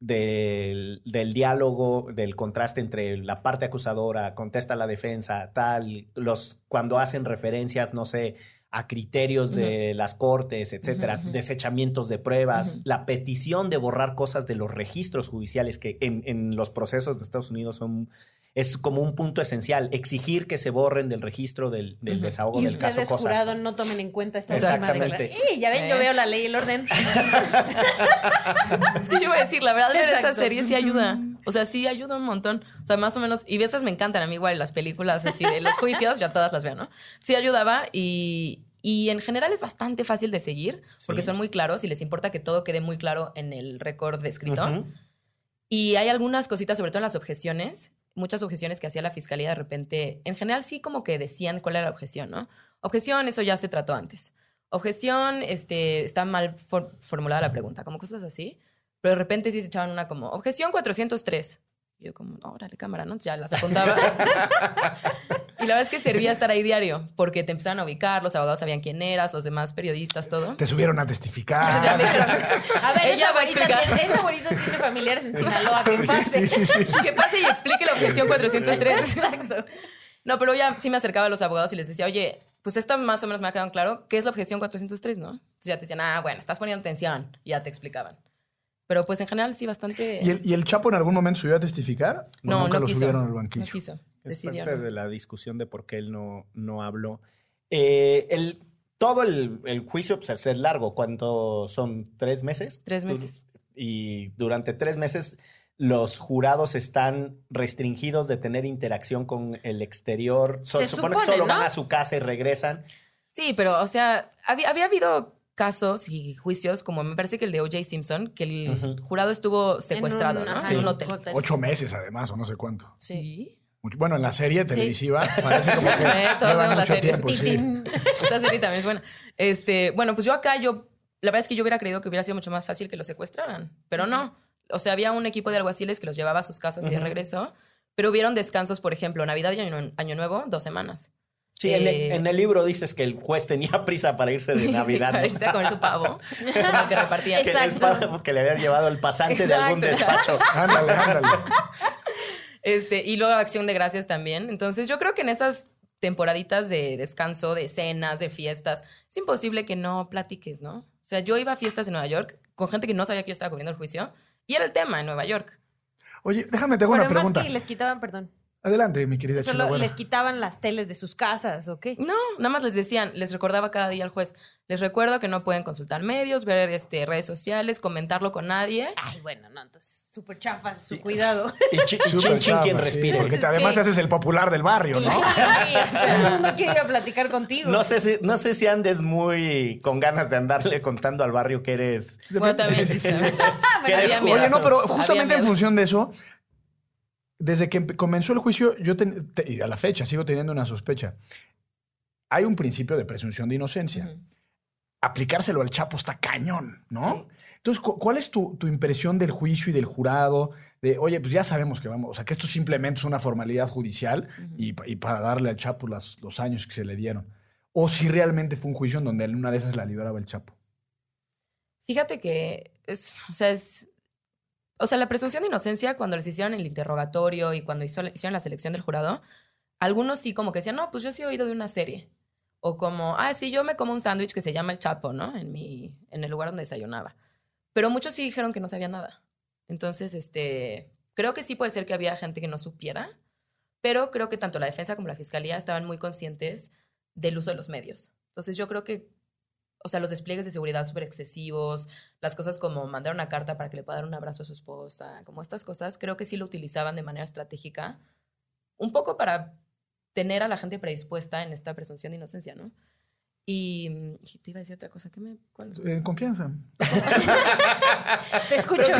del, del diálogo, del contraste entre la parte acusadora, contesta la defensa, tal, los cuando hacen referencias, no sé, a criterios de las cortes, etcétera, desechamientos de pruebas, la petición de borrar cosas de los registros judiciales que en, en los procesos de Estados Unidos son es como un punto esencial, exigir que se borren del registro del, del desahogo Y del caso ustedes, cosas. jurado, no tomen en cuenta esta Exactamente. última declaración. ¡Eh, ya ven, yo ¿Eh? veo la ley y el orden. Es que yo voy a decir, la verdad, ver esa serie sí ayuda. O sea, sí ayuda un montón. O sea, más o menos, y esas me encantan a mí igual, las películas así de los juicios, ya todas las veo, ¿no? Sí ayudaba y, y en general es bastante fácil de seguir porque Sí. son muy claros y les importa que todo quede muy claro en el récord de escrito. Y hay algunas cositas, sobre todo en las objeciones, muchas objeciones que hacía la fiscalía de repente, en general sí como que decían cuál era la objeción, ¿no? Objeción, eso ya se trató antes. Objeción, este, está mal for- formulada la pregunta, como cosas así. Pero de repente sí se echaban una como, objeción 403. Y yo como, órale, cámara, ¿no? Ya las apuntaba. y la verdad es que servía estar ahí diario, porque te empezaron a ubicar, los abogados sabían quién eras, los demás periodistas, todo. Te subieron a testificar. Ya me dijeron, A ver, Ella esa va a explicar. tiene, esa abuelita tiene familiares en Sinaloa, que pase. que pase y explique la objeción 403. Exacto. No, pero ya sí me acercaba a los abogados y les decía, oye, pues esto más o menos me ha quedado claro. ¿Qué es la objeción 403, no? Entonces ya te decían, ah, bueno, estás poniendo atención. Y ya te explicaban. Pero pues en general sí bastante... ¿Y el, y el Chapo en algún momento subió a testificar? ¿O no, nunca no lo quiso. subieron al banquillo? No quiso. Es parte de la discusión de por qué él no, no habló. Eh, el, todo el, el juicio pues, es largo. ¿Cuánto son? ¿Tres meses? Tres meses. Y durante tres meses los jurados están restringidos de tener interacción con el exterior. Se supone que solo ¿no? van a su casa y regresan. Sí, pero, o sea, había, había habido casos y juicios, como me parece que el de O.J. Simpson, que el jurado estuvo secuestrado, En un- ¿no? ajá, En un hotel. Ocho meses, además, o no sé cuánto. Sí. Mucho- bueno, en la serie Sí. televisiva parece como que Eh, todos llevan vemos la mucho serie. tiempo. sí. Titín. Esa serie también es buena. Este, bueno, pues yo acá, yo, la verdad es que yo hubiera creído que hubiera sido mucho más fácil que los secuestraran, pero no. O sea, había un equipo de alguaciles que los llevaba a sus casas y de regreso, pero hubieron descansos, por ejemplo, Navidad y Año, Año Nuevo, dos semanas. Sí, en, el, Eh, en el libro dices que el juez tenía prisa para irse de Sí, Navidad. para ¿no? irse a comer su pavo, como que repartía. que, el Exacto. que le habían llevado el pasante de algún Exacto. despacho. Ándale, ándale. Este, y luego Acción de Gracias también. Entonces, yo creo que en esas temporaditas de descanso, de cenas, de fiestas, es imposible que no platiques, ¿no? O sea, yo iba a fiestas en Nueva York con gente que no sabía que yo estaba cubriendo el juicio y era el tema en Nueva York. Oye, déjame, te hago Pero una además pregunta. que les quitaban, perdón, Adelante, mi querida solo les quitaban las teles de sus casas, ¿o qué? No, nada más les decían, les recordaba cada día al juez, les recuerdo que no pueden consultar medios, ver este, redes sociales, comentarlo con nadie. Ay, bueno, no, entonces súper chafa su cuidado. Y, chi- y Súper chin chin quien sí, respire. porque te- además Sí. te haces el popular del barrio, ¿no? Ay, o sea, el mundo quiere ir a platicar contigo. No sé, si, no sé si andes muy con ganas de andarle contando al barrio que eres. Bueno, también. Sí, sí, sí. también. que eres. Oye, no, pero justamente en función de eso, desde que comenzó el juicio, yo ten- te- y a la fecha sigo teniendo una sospecha. Hay un principio de presunción de inocencia. Aplicárselo al Chapo está cañón, ¿no? Entonces, cu- ¿cuál es tu, tu impresión del juicio y del jurado? De, oye, pues ya sabemos que vamos, o sea, que esto simplemente es una formalidad judicial y para darle al Chapo las- los años que se le dieron. O si realmente fue un juicio en donde en una de esas la liberaba el Chapo. Fíjate que es, o sea, es, o sea, la presunción de inocencia, cuando les hicieron el interrogatorio y cuando hizo- hicieron la selección del jurado, algunos sí como que decían, no, pues yo sí he oído de una serie. O como, ah, sí, yo me como un sándwich que se llama El Chapo, ¿no? En, mi, en el lugar donde desayunaba. Pero muchos sí dijeron que no sabía nada. Entonces, este, creo que sí puede ser que había gente que no supiera, pero creo que tanto la defensa como la fiscalía estaban muy conscientes del uso de los medios. Entonces, yo creo que, o sea, los despliegues de seguridad súper excesivos, las cosas como mandar una carta para que le pueda dar un abrazo a su esposa, como estas cosas, creo que sí lo utilizaban de manera estratégica, un poco para tener a la gente predispuesta en esta presunción de inocencia, ¿no? Y, mm, y te iba a decir otra cosa, ¿qué me...? cuál? En confianza. Te escucho.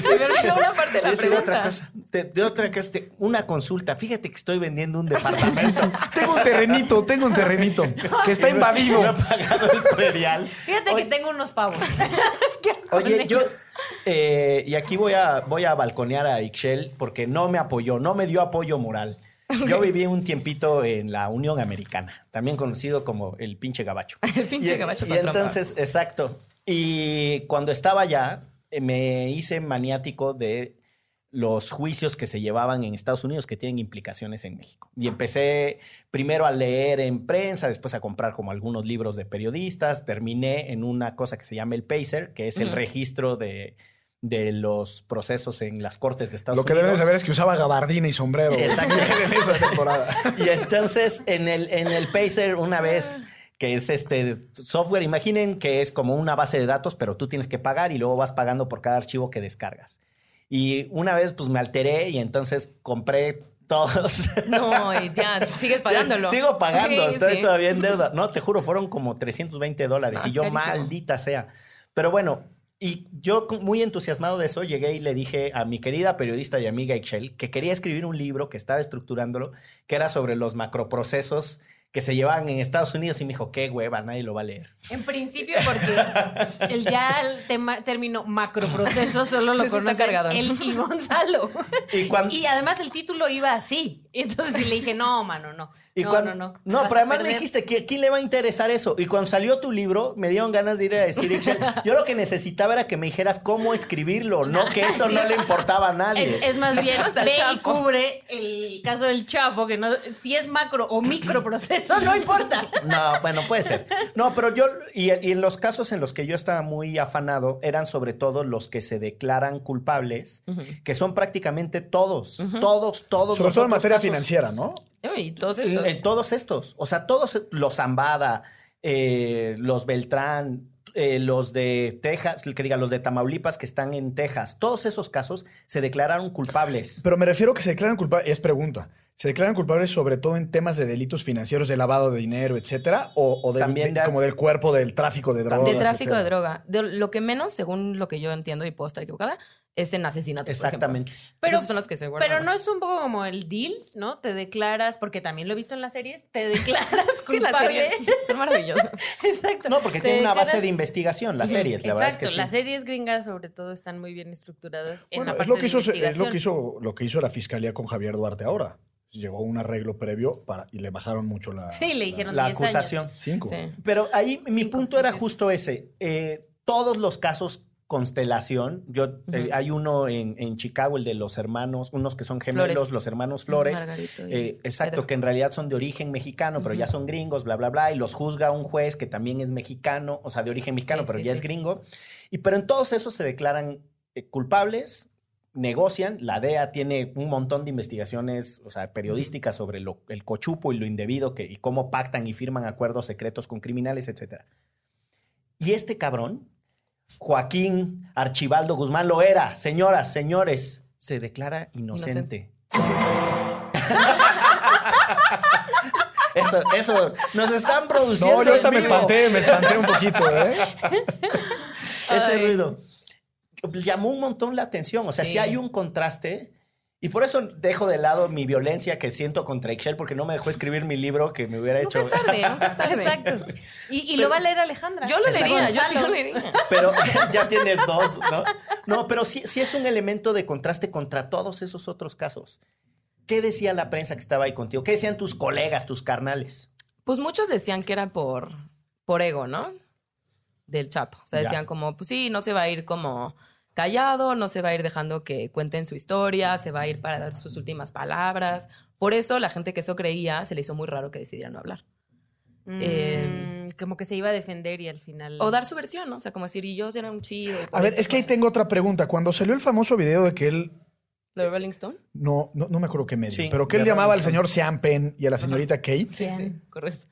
Se me olvidó una parte de la Decir pregunta. otra cosa. Te- de otra cosa, una consulta. Fíjate que estoy vendiendo un departamento. Tengo un terrenito, tengo un terrenito que está invadido. No pagado el predial. Fíjate que tengo unos pavos. Oye, yo, eh, y aquí voy a, voy a balconear a Ixchel porque no me apoyó, no me dio apoyo moral. Yo viví un tiempito en la Unión Americana, también conocido como el pinche gabacho. El pinche Y- gabacho Y, trompa. entonces, exacto. Y cuando estaba allá, eh, me hice maniático de los juicios que se llevaban en Estados Unidos que tienen implicaciones en México. Y empecé primero a leer en prensa, después a comprar como algunos libros de periodistas, terminé en una cosa que se llama el PACER, que es el registro de, de los procesos en las cortes de Estados Lo que Unidos. deben de saber es que usaba gabardina y sombrero. Exacto. en esa temporada. Y entonces en el, en el Pacer una vez que es este software, imaginen que es como una base de datos, pero tú tienes que pagar y luego vas pagando por cada archivo que descargas. Y una vez pues me alteré y entonces compré todos. No, y ya, sigues pagándolo. Sigo pagando, Sí, estoy sí. todavía en deuda. No, te juro, fueron como 320 dólares. Y yo, carísimo. maldita sea. Pero bueno, y yo muy entusiasmado de eso, llegué y le dije a mi querida periodista y amiga Ixchel que quería escribir un libro que estaba estructurándolo, que era sobre los macroprocesos que se llevaban en Estados Unidos y me dijo, qué hueva, nadie lo va a leer. En principio, porque el ya el tema, término macroproceso solo lo conoce cargado. él y Gonzalo. Y además el título iba así. Entonces sí le dije, no, mano, no. Y no, cuando- no, no. Pero además me dijiste que quién le va a interesar eso. Y cuando salió tu libro, me dieron ganas de ir a decir, yo lo que necesitaba era que me dijeras cómo escribirlo, no que eso no le importaba a nadie. Es, es más bien, ve y cubre el caso del Chapo, que no, si es macro o microproceso, no importa. No, bueno, puede ser. No, pero yo, y, y en los casos en los que yo estaba muy afanado, eran sobre todo los que se declaran culpables, que son prácticamente todos, todos, todos. Sobre los todo en materia casos. financiera, ¿no? Y todos estos. En todos estos. O sea, todos los Zambada, eh, los Beltrán, eh, los de Texas, que diga, los de Tamaulipas que están en Texas, todos esos casos se declararon culpables. Pero me refiero que se declaran culpables, es pregunta, ¿se declaran culpables sobre todo en temas de delitos financieros, de lavado de dinero, etcétera? O, o del- También de- de- como del cuerpo del tráfico de drogas? de tráfico de droga. De lo que menos, según lo que yo entiendo y puedo estar equivocada, es en asesinatos. por ejemplo. Exactamente. Pero- Esos son los que se guardan. Pero no es un poco como el deal, ¿no? Te declaras, porque también lo he visto en las series, te declaras Es que las series son maravillosas. Exacto. No, porque Te tiene una base de investigación, las series, la verdad es Exacto, que sí. las series gringas sobre todo están muy bien estructuradas en Bueno, la es parte lo, que de hizo, es lo que hizo lo que hizo la fiscalía con Javier Duarte ahora. Llegó un arreglo previo para, y le bajaron mucho la, Sí, le dijeron La 10 años. acusación. Cinco. Sí. Pero ahí mi Cinco, punto era justo ese. Eh, todos los casos constelación, yo eh, hay uno en, en Chicago, el de los hermanos, unos que son gemelos, Flores. los hermanos Flores. Margarito y eh, exacto, Pedro. que en realidad son de origen mexicano, pero ya son gringos, bla, bla, bla, y los juzga un juez que también es mexicano, o sea, de origen mexicano, Sí, pero sí, ya sí. es gringo. Y pero en todos esos se declaran eh, culpables, negocian, la DEA tiene un montón de investigaciones, o sea, periodísticas sobre lo- el cochupo y lo indebido que, y cómo pactan y firman acuerdos secretos con criminales, etcétera. Y este cabrón, Joaquín Archibaldo Guzmán, lo era, señoras, señores, se declara inocente. Eso, eso, nos están produciendo. No, yo hasta me espanté, me espanté un poquito, ¿eh? ese Ay. ruido. Llamó un montón la atención. O sea, si Sí. hay un contraste. Y por eso dejo de lado mi violencia que siento contra Excel, porque no me dejó escribir mi libro que me hubiera Nunca hecho. es tarde, nunca es tarde. Exacto. Y, y lo va a leer Alejandra. Yo lo leería, yo sí lo leería. Pero ya tienes dos, ¿no? No, pero sí, sí es un elemento de contraste contra todos esos otros casos. ¿Qué decía la prensa que estaba ahí contigo? ¿Qué decían tus colegas, tus carnales? Pues muchos decían que era por, por ego, ¿no? Del Chapo. O sea, Ya. decían como, pues sí, no se va a ir como callado, no se va a ir dejando que cuenten su historia, se va a ir para dar sus últimas palabras. Por eso la gente que eso creía se le hizo muy raro que decidiera no hablar. Eh, Mm, como que se iba a defender y al final. O dar su versión, ¿no? O sea, como decir, y yo era un chido. A ver, es que ahí tengo otra pregunta. Cuando salió el famoso video de que él ¿Lo de Rolling Stone? no, no, no me acuerdo qué medio, Sí, pero que él llamaba al señor Sean Penn y a la señorita Kate. Sí, sí, correcto.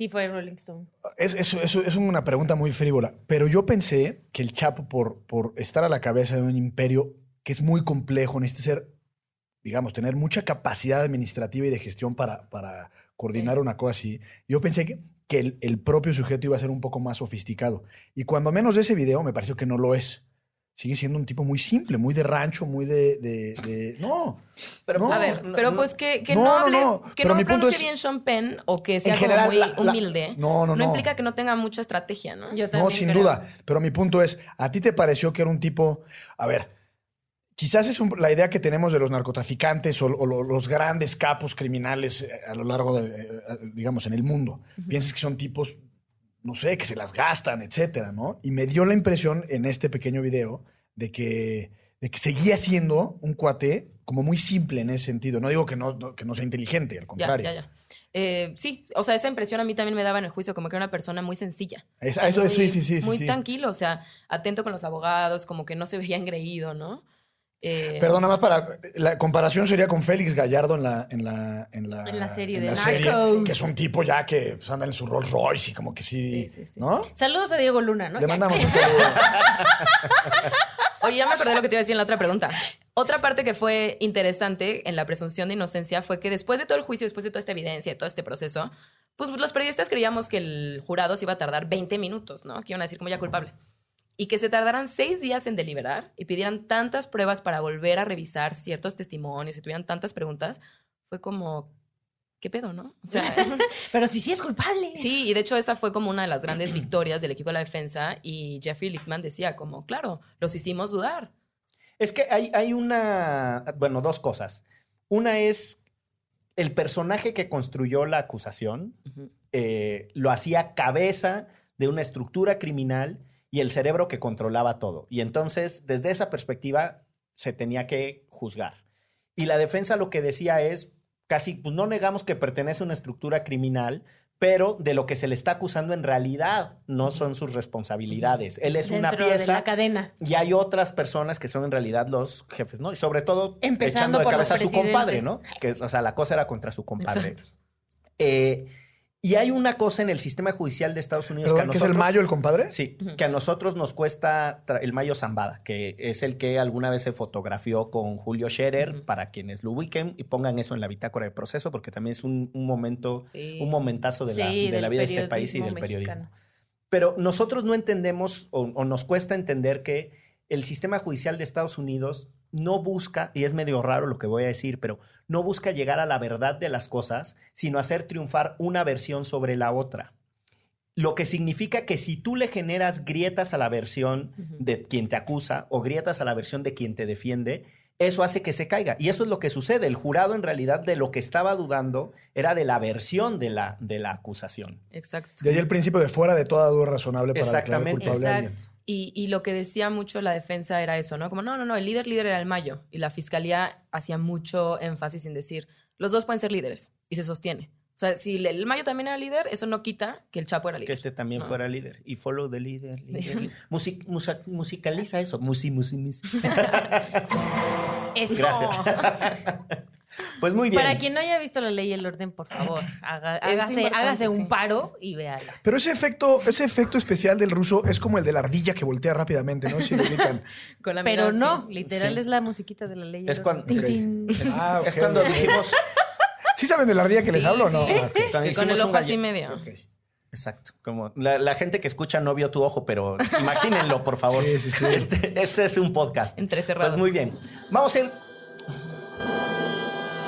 Sí, fue Rolling Stone. Es, es- es- es una pregunta muy frívola, pero yo pensé que el Chapo, por, por estar a la cabeza de un imperio que es muy complejo, necesita ser, digamos, tener mucha capacidad administrativa y de gestión para, para coordinar una cosa así. Yo pensé que, que el, el propio sujeto iba a ser un poco más sofisticado. Y cuando menos de ese video me pareció que no lo es. Sigue siendo un tipo muy simple, muy de rancho, muy de... de- de- no, Pero, no. A ver, no, pero pues que, que No, no, hable, no, que pero no pronuncie es- bien Sean Penn o que sea general, como muy la- la- humilde. no, no, no. implica que no tenga mucha estrategia, ¿no? Yo también No, sin creo. duda. Pero mi punto es, ¿a ti te pareció que era un tipo, a ver, quizás es un- la idea que tenemos de los narcotraficantes o, o lo- los grandes capos criminales eh, a lo largo de, eh, eh, digamos, en el mundo? Piensas que son tipos, no sé, que se las gastan, etcétera, ¿no? Y me dio la impresión en este pequeño video de que, de que seguía siendo un cuate como muy simple en ese sentido. No digo que no, no- que no sea inteligente, al Ya, contrario. ya, ya. Eh, sí, o sea, esa impresión a mí también me daba en el juicio, como que era una persona muy sencilla. Es- eso, muy, sí, sí, sí. sí, Muy sí. tranquilo, o sea, atento con los abogados, como que no se veía engreído, ¿no? Eh, Perdón, nada más para. La comparación sería con Félix Gallardo en la, en la, en la, En la serie en de la serie, Narcos. que es un tipo ya que pues, anda en su Rolls Royce y como que sí. Sí, sí, sí. ¿No? Saludos a Diego Luna, ¿no? Le Ya. mandamos un saludo. Oye, ya me acordé lo que te iba a decir en la otra pregunta. Otra parte que fue interesante en la presunción de inocencia fue que después de todo el juicio, después de toda esta evidencia, de todo este proceso, pues los periodistas creíamos que el jurado se iba a tardar 20 minutos, ¿no? Que iban a decir como ya culpable. Y que se tardaran seis días en deliberar y pidieran tantas pruebas para volver a revisar ciertos testimonios y tuvieran tantas preguntas, fue como, ¿qué pedo, no? O sea, Pero si sí es culpable. Sí, y de hecho esa fue como una de las grandes victorias del equipo de la defensa y Jeffrey Lichtman decía como, claro, los hicimos dudar. Es que hay, hay una, bueno, dos cosas. Una es el personaje que construyó la acusación, eh, lo hacía cabeza de una estructura criminal y el cerebro que controlaba todo. Y entonces, desde esa perspectiva, se tenía que juzgar. Y la defensa lo que decía es, casi, pues no negamos que pertenece a una estructura criminal, pero de lo que se le está acusando en realidad no son sus responsabilidades. Él es una Dentro de pieza la cadena. y hay otras personas que son en realidad los jefes, ¿no? Y sobre todo Empezando echando de por cabeza a su compadre. ¿no? Que, o sea, la cosa era contra su compadre. Eh, y hay una cosa en el sistema judicial de Estados Unidos Perdón, que ¿qué a es el nosotros- mayo, el compadre? Sí, que a nosotros nos cuesta el Mayo Zambada, que es el que alguna vez se fotografió con Julio Scherer, para quienes lo ubiquen y pongan eso en la bitácora de proceso, porque también es un, un momento, Sí. un momentazo de, la, Sí, de la del vida de este país y del periodismo periodismo. mexicano. Pero nosotros no entendemos o, o nos cuesta entender que el sistema judicial de Estados Unidos no busca, y es medio raro lo que voy a decir, pero no busca llegar a la verdad de las cosas, sino hacer triunfar una versión sobre la otra. Lo que significa que si tú le generas grietas a la versión de quien te acusa o grietas a la versión de quien te defiende, eso hace que se caiga. Y eso es lo que sucede. El jurado en realidad de lo que estaba dudando era de la versión de la, de la acusación. Exacto. De ahí el principio de fuera de toda duda razonable para declarar Exactamente. culpable a alguien. Y, y lo que decía mucho la defensa era eso, ¿no? Como, no, no, no, el líder líder era el Mayo. Y la fiscalía hacía mucho énfasis en decir, los dos pueden ser líderes. Y se sostiene. O sea, si el- el Mayo también era líder, eso no quita que el Chapo era líder. Que este también No. fuera líder. Y follow the leader. Music- musa- musicaliza eso. Musi, musi, musi. Eso. Gracias. Pues muy bien. Para quien no haya visto la ley y el orden, por favor, haga- hágase, un sí. paro y véala. Pero ese efecto, ese efecto especial del ruso es como el de la ardilla que voltea rápidamente, ¿no? Si lo. Con la Pero mirada, no, sí. literal Sí. es la musiquita de la ley. Es cuando-. Ah, Es cuando dijimos. ¿Sí saben de la ardilla que les Sí, hablo o no? sí. Ah, ok. cuando Que con el ojo así medio. Exacto. Como la, la gente que escucha no vio tu ojo, pero imagínenlo, por favor. Sí, sí, sí. Este, este es un podcast. Entrecerrado. Pues muy bien. Vamos a ir.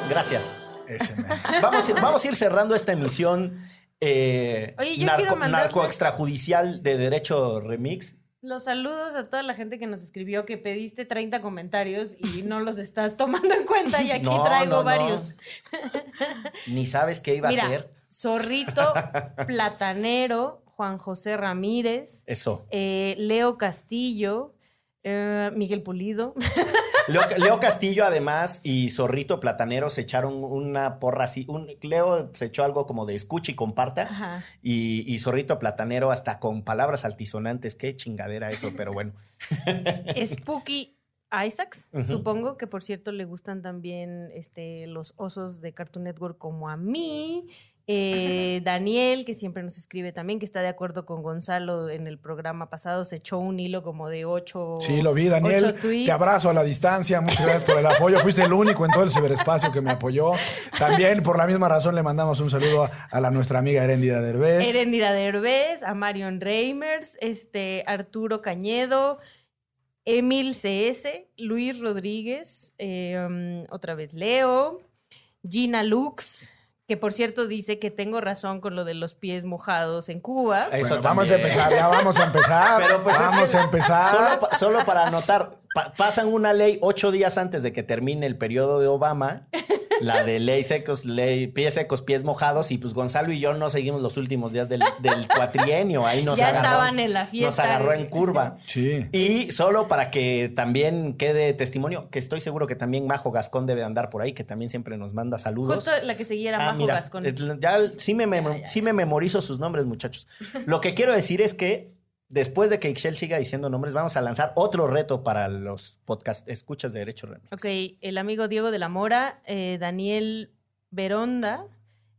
Gracias. Vamos a ir, vamos a ir cerrando esta emisión. eh, Oye, yo quiero mandarte- narco extrajudicial de Derecho Remix. Los saludos a toda la gente que nos escribió que pediste 30 comentarios y no los estás tomando en cuenta y aquí No, traigo no, no. varios. Ni sabes qué iba a hacer. Zorrito, Platanero, Juan José Ramírez, Eso. eh, Leo Castillo, Eh, Miguel Pulido. Leo, Leo Castillo, además, y Zorrito Platanero se echaron una porra así. Un, Leo se echó algo como de escucha y comparta. Y, y Zorrito Platanero hasta con palabras altisonantes. Qué chingadera eso, pero bueno. Spooky Isaacs, supongo que por cierto le gustan también este, los osos de Cartoon Network como a mí. Eh, Daniel, que siempre nos escribe también, que está de acuerdo con Gonzalo en el programa pasado, se echó un hilo como de ocho. Sí, lo vi, Daniel. Te abrazo a la distancia. Muchas gracias por el apoyo. Fuiste el único en todo el ciberespacio que me apoyó. También, por la misma razón, le mandamos un saludo a, a la, nuestra amiga Erendira Derbez. Erendira Derbez, a Marion Reimers, este, Arturo Cañedo, Emil CS, Luis Rodríguez, eh, um, otra vez Leo, Gina Lux, que por cierto dice que tengo razón con lo de los pies mojados en Cuba. Eso Bueno, vamos a empezar, ya vamos a empezar. Pero pues es vamos que a empezar. Solo, pa- solo para anotar, pa- pasan una ley ocho días antes de que termine el periodo de Obama, la de ley secos, ley pies secos, pies mojados, y pues Gonzalo y yo no seguimos los últimos días del, del cuatrienio. Ahí nos Ya agarró, estaban en la Nos fiesta. agarró en curva. Sí. Y solo para que también quede testimonio, que estoy seguro que también Majo Gascón debe andar por ahí, que también siempre nos manda saludos. Justo la que seguía era Ah, Majo mira, Gascón. Ya sí me, ya, sí me memorizo sus nombres, muchachos. Lo que quiero decir es que después de que Ixchel siga diciendo nombres, vamos a lanzar otro reto para los podcast escuchas de Derecho Remix. Ok, el amigo Diego de la Mora, eh, Daniel Veronda,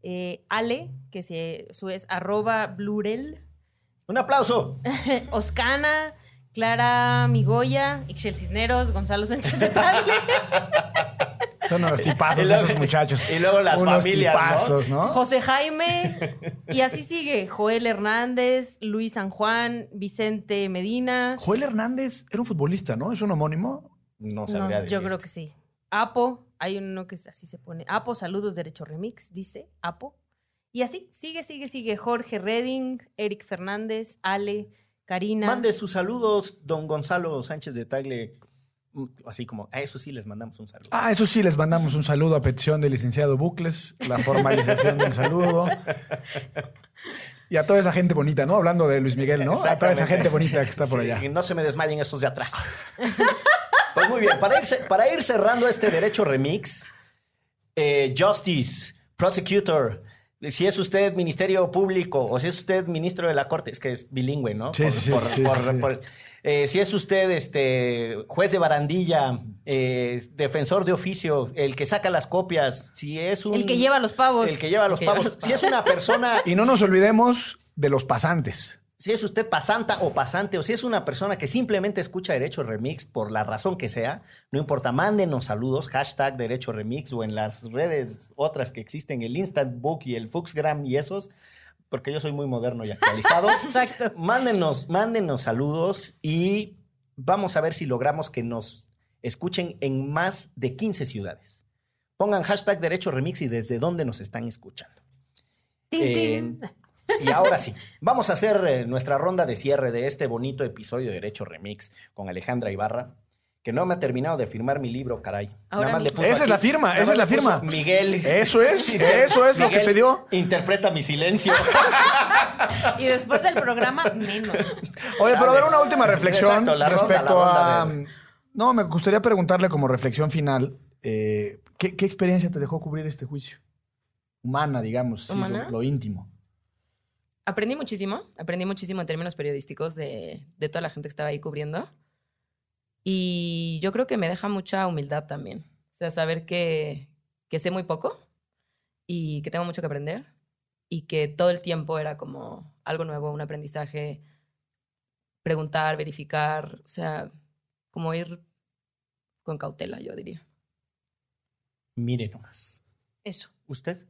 eh, Ale, que se, su es arroba blurel, Un aplauso. Oscana, Clara Migoya, Ixchel Cisneros, Gonzalo Sánchez de Son unos tipazos luego- esos muchachos. y luego las unos familias, ¿no? tipazos, ¿no? José Jaime, y así sigue, Joel Hernández, Luis San Juan, Vicente Medina. Joel Hernández era un futbolista, ¿no? Es un homónimo. No No, sabría yo decirte. creo que sí. Apo, hay uno que así se pone. Apo, saludos, Derecho Remix, dice Apo. Y así, sigue, sigue, sigue. Jorge Redding, Eric Fernández, Ale, Karina. Mande sus saludos, don Gonzalo Sánchez de Tagle. Así como, a eso sí les mandamos un saludo. Ah, eso sí, les mandamos un saludo a petición del licenciado Bucles, la formalización del saludo. Y a toda esa gente bonita, ¿no? Hablando de Luis Miguel, ¿no? A toda esa gente bonita que está por Sí, allá. no se me desmayen esos de atrás. pues muy bien, para ir, para ir cerrando este derecho remix, eh, Justice, Prosecutor, si es usted Ministerio Público o si es usted Ministro de la Corte, es que es bilingüe, ¿no? Sí, sí, sí, sí, sí, sí. Eh, si es usted este, juez de barandilla, eh, defensor de oficio, el que saca las copias, si es un... El que lleva los pavos. El que lleva los lleva pavos. Si es una persona Y no nos olvidemos de los pasantes. si es usted pasanta o pasante, o si es una persona que simplemente escucha Derecho Remix por la razón que sea, no importa, mándenos saludos, hashtag Derecho Remix o en las redes otras que existen, el Instant Book y el Fuxgram y esos, porque yo soy muy moderno y actualizado. Exacto. mándenos, mándenos saludos y vamos a ver si logramos que nos escuchen en más de 15 ciudades. Pongan hashtag Derecho Remix y desde dónde nos están escuchando. Tin, Eh, y ahora sí, vamos a hacer eh, nuestra ronda de cierre de este bonito episodio de Derecho Remix con Alejandra Ibarra, que no me ha terminado de firmar mi libro, caray. Ahora Nada más le puso Esa es la firma, nada esa es la firma. Miguel. Eso es, eso es lo que te dio. Interpreta mi silencio. Y después del programa, menos. Oye, pero a ver, una última reflexión Exacto, la ronda, respecto la ronda a. de- No, me gustaría preguntarle como reflexión final, eh, ¿qué, qué experiencia te dejó cubrir este juicio? Humana, digamos, lo, lo íntimo. Aprendí muchísimo, aprendí muchísimo en términos periodísticos de, de toda la gente que estaba ahí cubriendo. Y yo creo que me deja mucha humildad también. O sea, saber que, que sé muy poco y que tengo mucho que aprender y que todo el tiempo era como algo nuevo, un aprendizaje, preguntar, verificar, o sea, como ir con cautela, yo diría. Mire nomás. Eso. ¿Usted?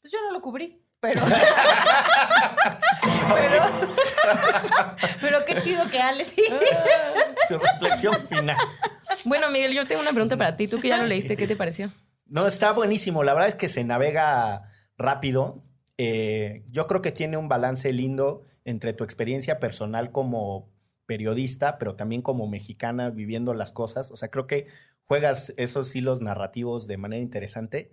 Pues yo no lo cubrí, pero. pero. pero qué chido que Ale sí. Su reflexión final. Bueno, Miguel, yo tengo una pregunta para ti. Tú que ya lo leíste, ¿qué te pareció? No, está buenísimo. La verdad es que se navega rápido. Eh, yo creo que tiene un balance lindo entre tu experiencia personal como periodista, pero también como mexicana viviendo las cosas. O sea, creo que juegas esos hilos narrativos de manera interesante.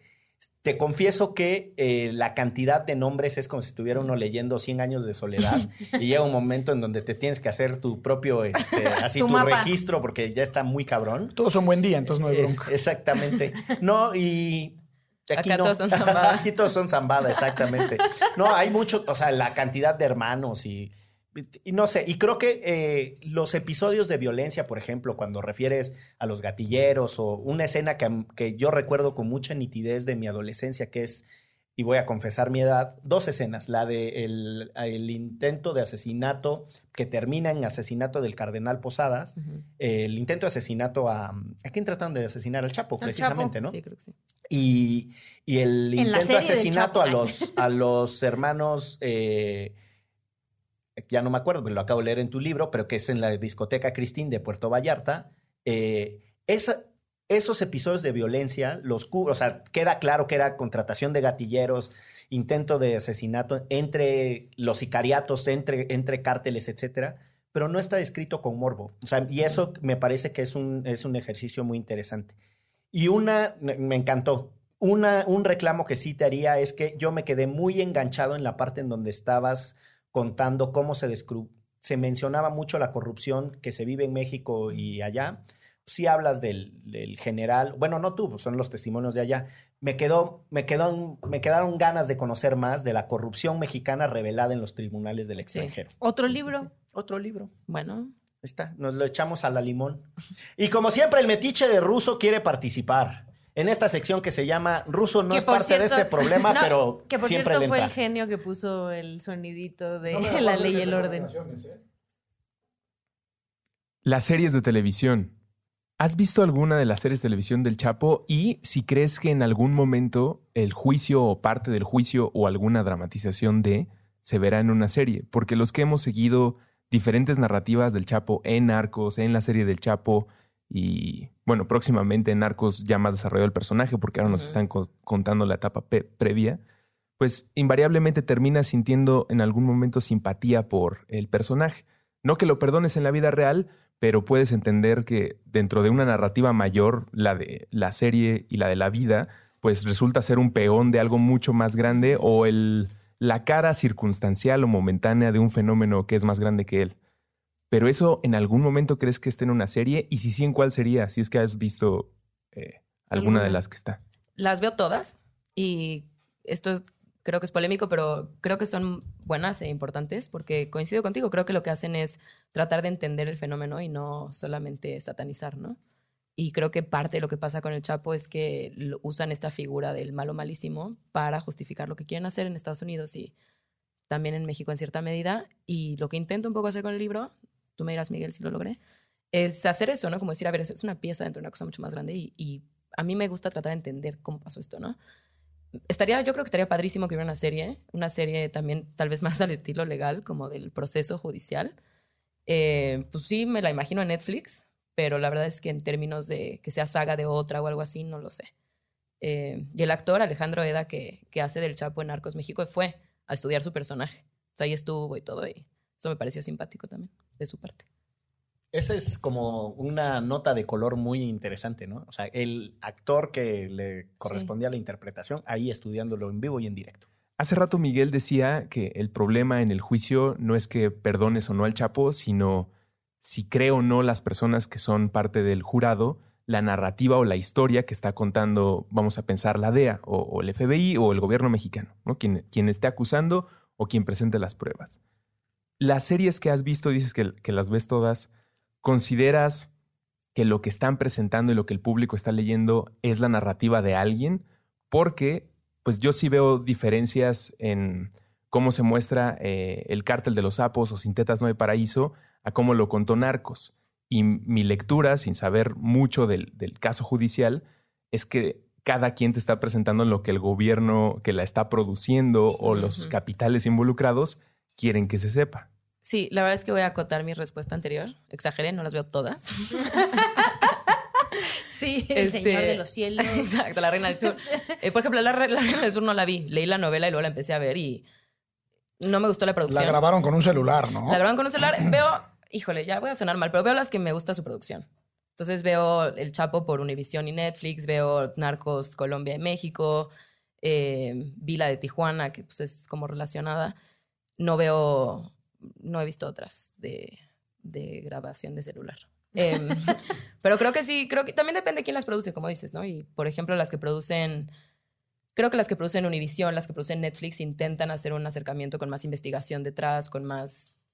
Te confieso que eh, la cantidad de nombres es como si estuviera uno leyendo 100 años de soledad y llega un momento en donde te tienes que hacer tu propio, este, así Tu registro porque ya está muy cabrón. Todos son buen día, entonces no hay Es- bronca. exactamente. No, y. Acá no. todos son zambada. Aquí todos son zambada, exactamente. No, hay mucho, o sea, la cantidad de hermanos y. y no sé, y creo que eh, los episodios de violencia, por ejemplo, cuando refieres a los gatilleros o una escena que, que yo recuerdo con mucha nitidez de mi adolescencia, que es, y voy a confesar mi edad, dos escenas, la de el, el intento de asesinato que termina en asesinato del cardenal Posadas, el intento de asesinato a... ¿A quién tratan de asesinar? Al Chapo, Al precisamente, ¿no? Sí, creo que sí. Y, y el intento de asesinato a los, a los hermanos, eh, ya no me acuerdo, lo acabo de leer en tu libro, pero que es en la discoteca Cristín de Puerto Vallarta. eh, esos episodios de violencia, los o sea, queda claro que era contratación de gatilleros, intento de asesinato entre los sicariatos, entre, entre cárteles, etcétera, pero no está descrito con morbo. Y eso me parece que es un, es un ejercicio muy interesante. Y una, me encantó. Una, un reclamo que sí te haría es que yo me quedé muy enganchado en la parte en donde estabas contando cómo se, descru- se mencionaba mucho la corrupción que se vive en México y allá. Sí hablas del, del general, bueno, no tú, pues son los testimonios de allá. Me, quedó, me, quedó, me quedaron ganas de conocer más de la corrupción mexicana revelada en los tribunales del extranjero. Otro Sí, libro. sí. Otro libro. Bueno, Ahí está, nos lo echamos a la limón. Y como siempre, el metiche de Ruso quiere participar en esta sección que se llama Ruso no Que es parte de este problema, No, pero Que por siempre cierto le fue el genio que puso el sonidito de la ley y el orden. Las series de televisión. ¿Has visto alguna de las series de televisión del Chapo? Y si crees que en algún momento el juicio o parte del juicio o alguna dramatización de se verá en una serie. Porque los que hemos seguido diferentes narrativas del Chapo en Narcos, en la serie del Chapo y, bueno, próximamente en Narcos ya más desarrollado el personaje porque ahora nos están co- contando la etapa previa, pues invariablemente terminas sintiendo en algún momento simpatía por el personaje. No que lo perdones en la vida real, pero puedes entender que dentro de una narrativa mayor, la de la serie y la de la vida, pues resulta ser un peón de algo mucho más grande o el, la cara circunstancial o momentánea de un fenómeno que es más grande que él. Pero eso en algún momento crees que esté en una serie y si sí, ¿en cuál sería? Si es que has visto eh, alguna de las que está. las veo todas y esto es- creo que es polémico, pero creo que son buenas e importantes porque coincido contigo, creo que lo que hacen es tratar de entender el fenómeno y no solamente satanizar, ¿no? Y creo que parte de lo que pasa con el Chapo es que usan esta figura del malo malísimo para justificar lo que quieren hacer en Estados Unidos y también en México en cierta medida. Y lo que intento un poco hacer con el libro, tú me dirás, Miguel, si lo logré, es hacer eso, ¿no? Como decir, a ver, eso es una pieza dentro de una cosa mucho más grande y, y a mí me gusta tratar de entender cómo pasó esto, ¿no? Estaría, yo creo que estaría padrísimo que hubiera una serie, una serie también tal vez más al estilo legal, como del proceso judicial. Eh, pues sí, me la imagino en Netflix, pero la verdad es que en términos de que sea saga de otra o algo así, no lo sé. Eh, y el actor Alejandro Eda, que, que hace del Chapo en Arcos México, fue a estudiar su personaje. O sea, ahí estuvo y todo, y eso me pareció simpático también, de su parte. Esa es como una nota de color muy interesante, ¿no? O sea, el actor que le correspondía a la interpretación, ahí estudiándolo en vivo y en directo. Hace rato Miguel decía que el problema en el juicio no es que perdones o no al Chapo, sino si cree o no las personas que son parte del jurado, la narrativa o la historia que está contando, vamos a pensar, la DEA o, o el FBI o el gobierno mexicano, ¿no? quien, quien esté acusando o quien presente las pruebas. Las series que has visto, dices que, que las ves todas, ¿consideras que lo que están presentando y lo que el público está leyendo es la narrativa de alguien? Porque pues yo sí veo diferencias en cómo se muestra eh, el cártel de los sapos o Sin Tetas No hay Paraíso a cómo lo contó Narcos. Y mi lectura, sin saber mucho del, del caso judicial, es que cada quien te está presentando lo que el gobierno que la está produciendo o los capitales involucrados quieren que se sepa. Sí, la verdad es que voy a acotar mi respuesta anterior. Exageré, no las veo todas. Sí, el Este- Señor de los Cielos. Exacto, La Reina del Sur. Eh, por ejemplo, la, Re- La Reina del Sur no la vi. Leí la novela y luego la empecé a ver y no me gustó la producción. La grabaron con un celular, ¿no? La grabaron con un celular. Veo, híjole, ya voy a sonar mal, pero veo las que me gusta su producción. Entonces veo El Chapo por Univision y Netflix, veo Narcos Colombia y México, eh, vi la de Tijuana, que pues es como relacionada. No veo, no he visto otras de, de grabación de celular. Em, pero creo que sí, creo que también depende de quién las produce, como dices, ¿no? Y por ejemplo, las que producen, creo que las que producen Univision, las que producen Netflix, intentan hacer un acercamiento con más investigación detrás, con más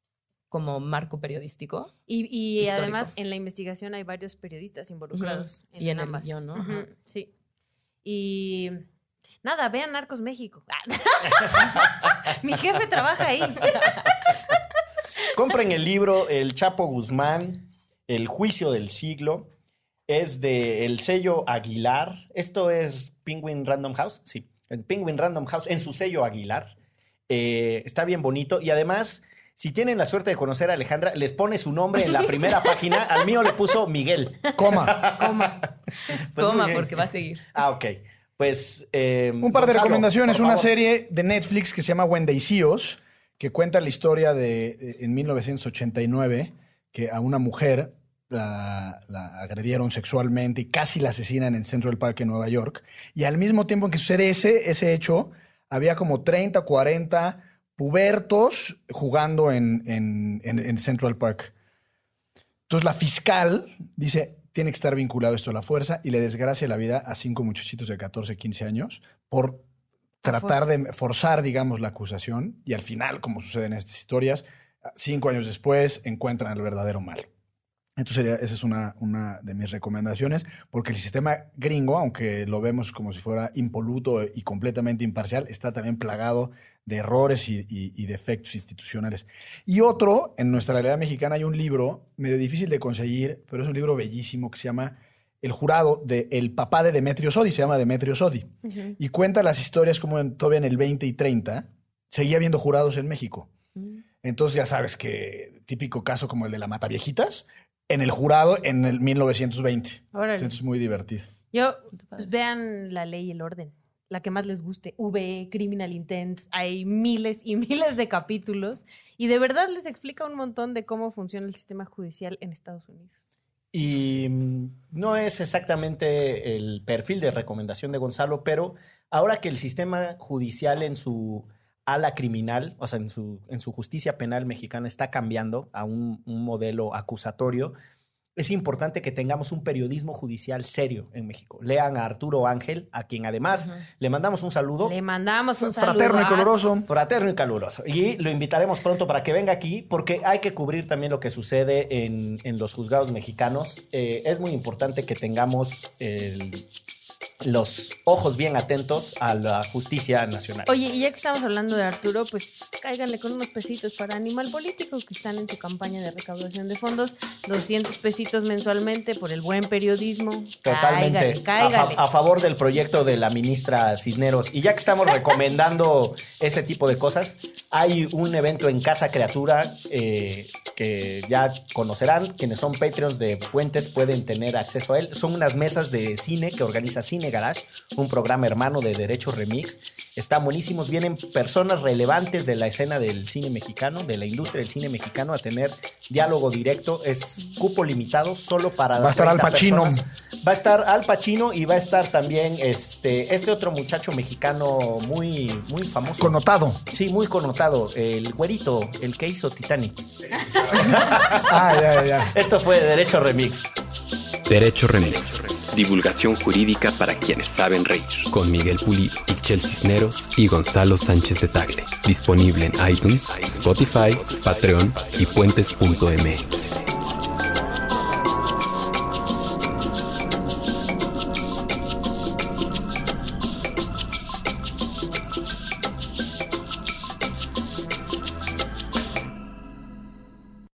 como marco periodístico. Y, y además en la investigación hay varios periodistas involucrados. Y en el ambas. guion, ¿no? Sí. Y nada, vean Narcos México. Mi jefe trabaja ahí. Compren el libro El Chapo Guzmán, El Juicio del Siglo. Es de el sello Aguilar. Esto es Penguin Random House. Sí, en Penguin Random House, en su sello Aguilar. Eh, está bien bonito. Y además, si tienen la suerte de conocer a Alejandra, les pone su nombre en la primera página. Al mío le puso Miguel. Coma. Coma. Pues Toma, bien. porque va a seguir. Ah, ok. Pues. eh, Un par de Gonzalo, recomendaciones. Una serie de Netflix que se llama Wendeicíos, que cuenta la historia de, de- en 1989, que a una mujer la, la agredieron sexualmente y casi la asesinan en Central Park en Nueva York. Y al mismo tiempo en que sucede ese, ese hecho, había como 30, 40 pubertos jugando en, en- en- en Central Park. Entonces la fiscal dice, tiene que estar vinculado esto a la fuerza y le desgracia la vida a cinco muchachitos de 14, 15 años por tratar de forzar, digamos, la acusación y al final, como sucede en estas historias, cinco años después encuentran al verdadero mal. Entonces, sería- esa es una, una de mis recomendaciones, porque el sistema gringo, aunque lo vemos como si fuera impoluto y completamente imparcial, está también plagado de errores y, y- y defectos institucionales. Y otro, en nuestra realidad mexicana hay un libro medio difícil de conseguir, pero es un libro bellísimo que se llama El jurado de El papá de Demetrio Sodi, se llama Demetrio Sodi, y cuenta las historias como en, todavía en el 20 y 30 seguía habiendo jurados en México. Entonces ya sabes que típico caso como el de la Mataviejitas, en el jurado en el 1920. Órale. Entonces es muy divertido. Yo, pues vean la ley y el orden. La que más les guste. V, Criminal Intent. Hay miles y miles de capítulos. Y de verdad les explica un montón de cómo funciona el sistema judicial en Estados Unidos. Y mm, no es exactamente el perfil de recomendación de Gonzalo, pero ahora que el sistema judicial en su ala criminal, o sea, en su, en su justicia penal mexicana está cambiando a un, un modelo acusatorio, es importante que tengamos un periodismo judicial serio en México. Lean a Arturo Ángel, a quien además le mandamos un saludo. Le mandamos un saludo. Fraterno y a- coloroso. Fraterno y caluroso. Y lo invitaremos pronto para que venga aquí, porque hay que cubrir también lo que sucede en, en los juzgados mexicanos. Eh, es muy importante que tengamos el- los ojos bien atentos a la justicia nacional. Oye, y ya que estamos hablando de Arturo, pues cáiganle con unos pesitos para Animal Político, que están en su campaña de recaudación de fondos. 200 pesitos mensualmente por el buen periodismo. Totalmente. Cáigale, cáigale. A, fa- a favor del proyecto de la ministra Cisneros. Y ya que estamos recomendando ese tipo de cosas, hay un evento en Casa Criatura eh, que ya conocerán. Quienes son Patreons de Puentes pueden tener acceso a él. Son unas mesas de cine que organiza Cine Garage, un programa hermano de Derecho Remix. Están buenísimos. Vienen personas relevantes de la escena del cine mexicano, de la industria del cine mexicano, a tener diálogo directo. Es cupo limitado solo para. Va a estar Al 30 Pacino. personas. Va a estar Al Pacino y va a estar también este, este otro muchacho mexicano muy, muy famoso. Connotado. Sí, muy connotado. El güerito, el que hizo Titanic. Ah, ya, ya, ya. Esto fue Derecho Remix. Derecho Remix. Divulgación jurídica para quienes saben reír. Con Miguel Pulido, Ixchel Cisneros y Gonzalo Sánchez de Tagle. Disponible en iTunes, Spotify, Patreon y puentes.mx.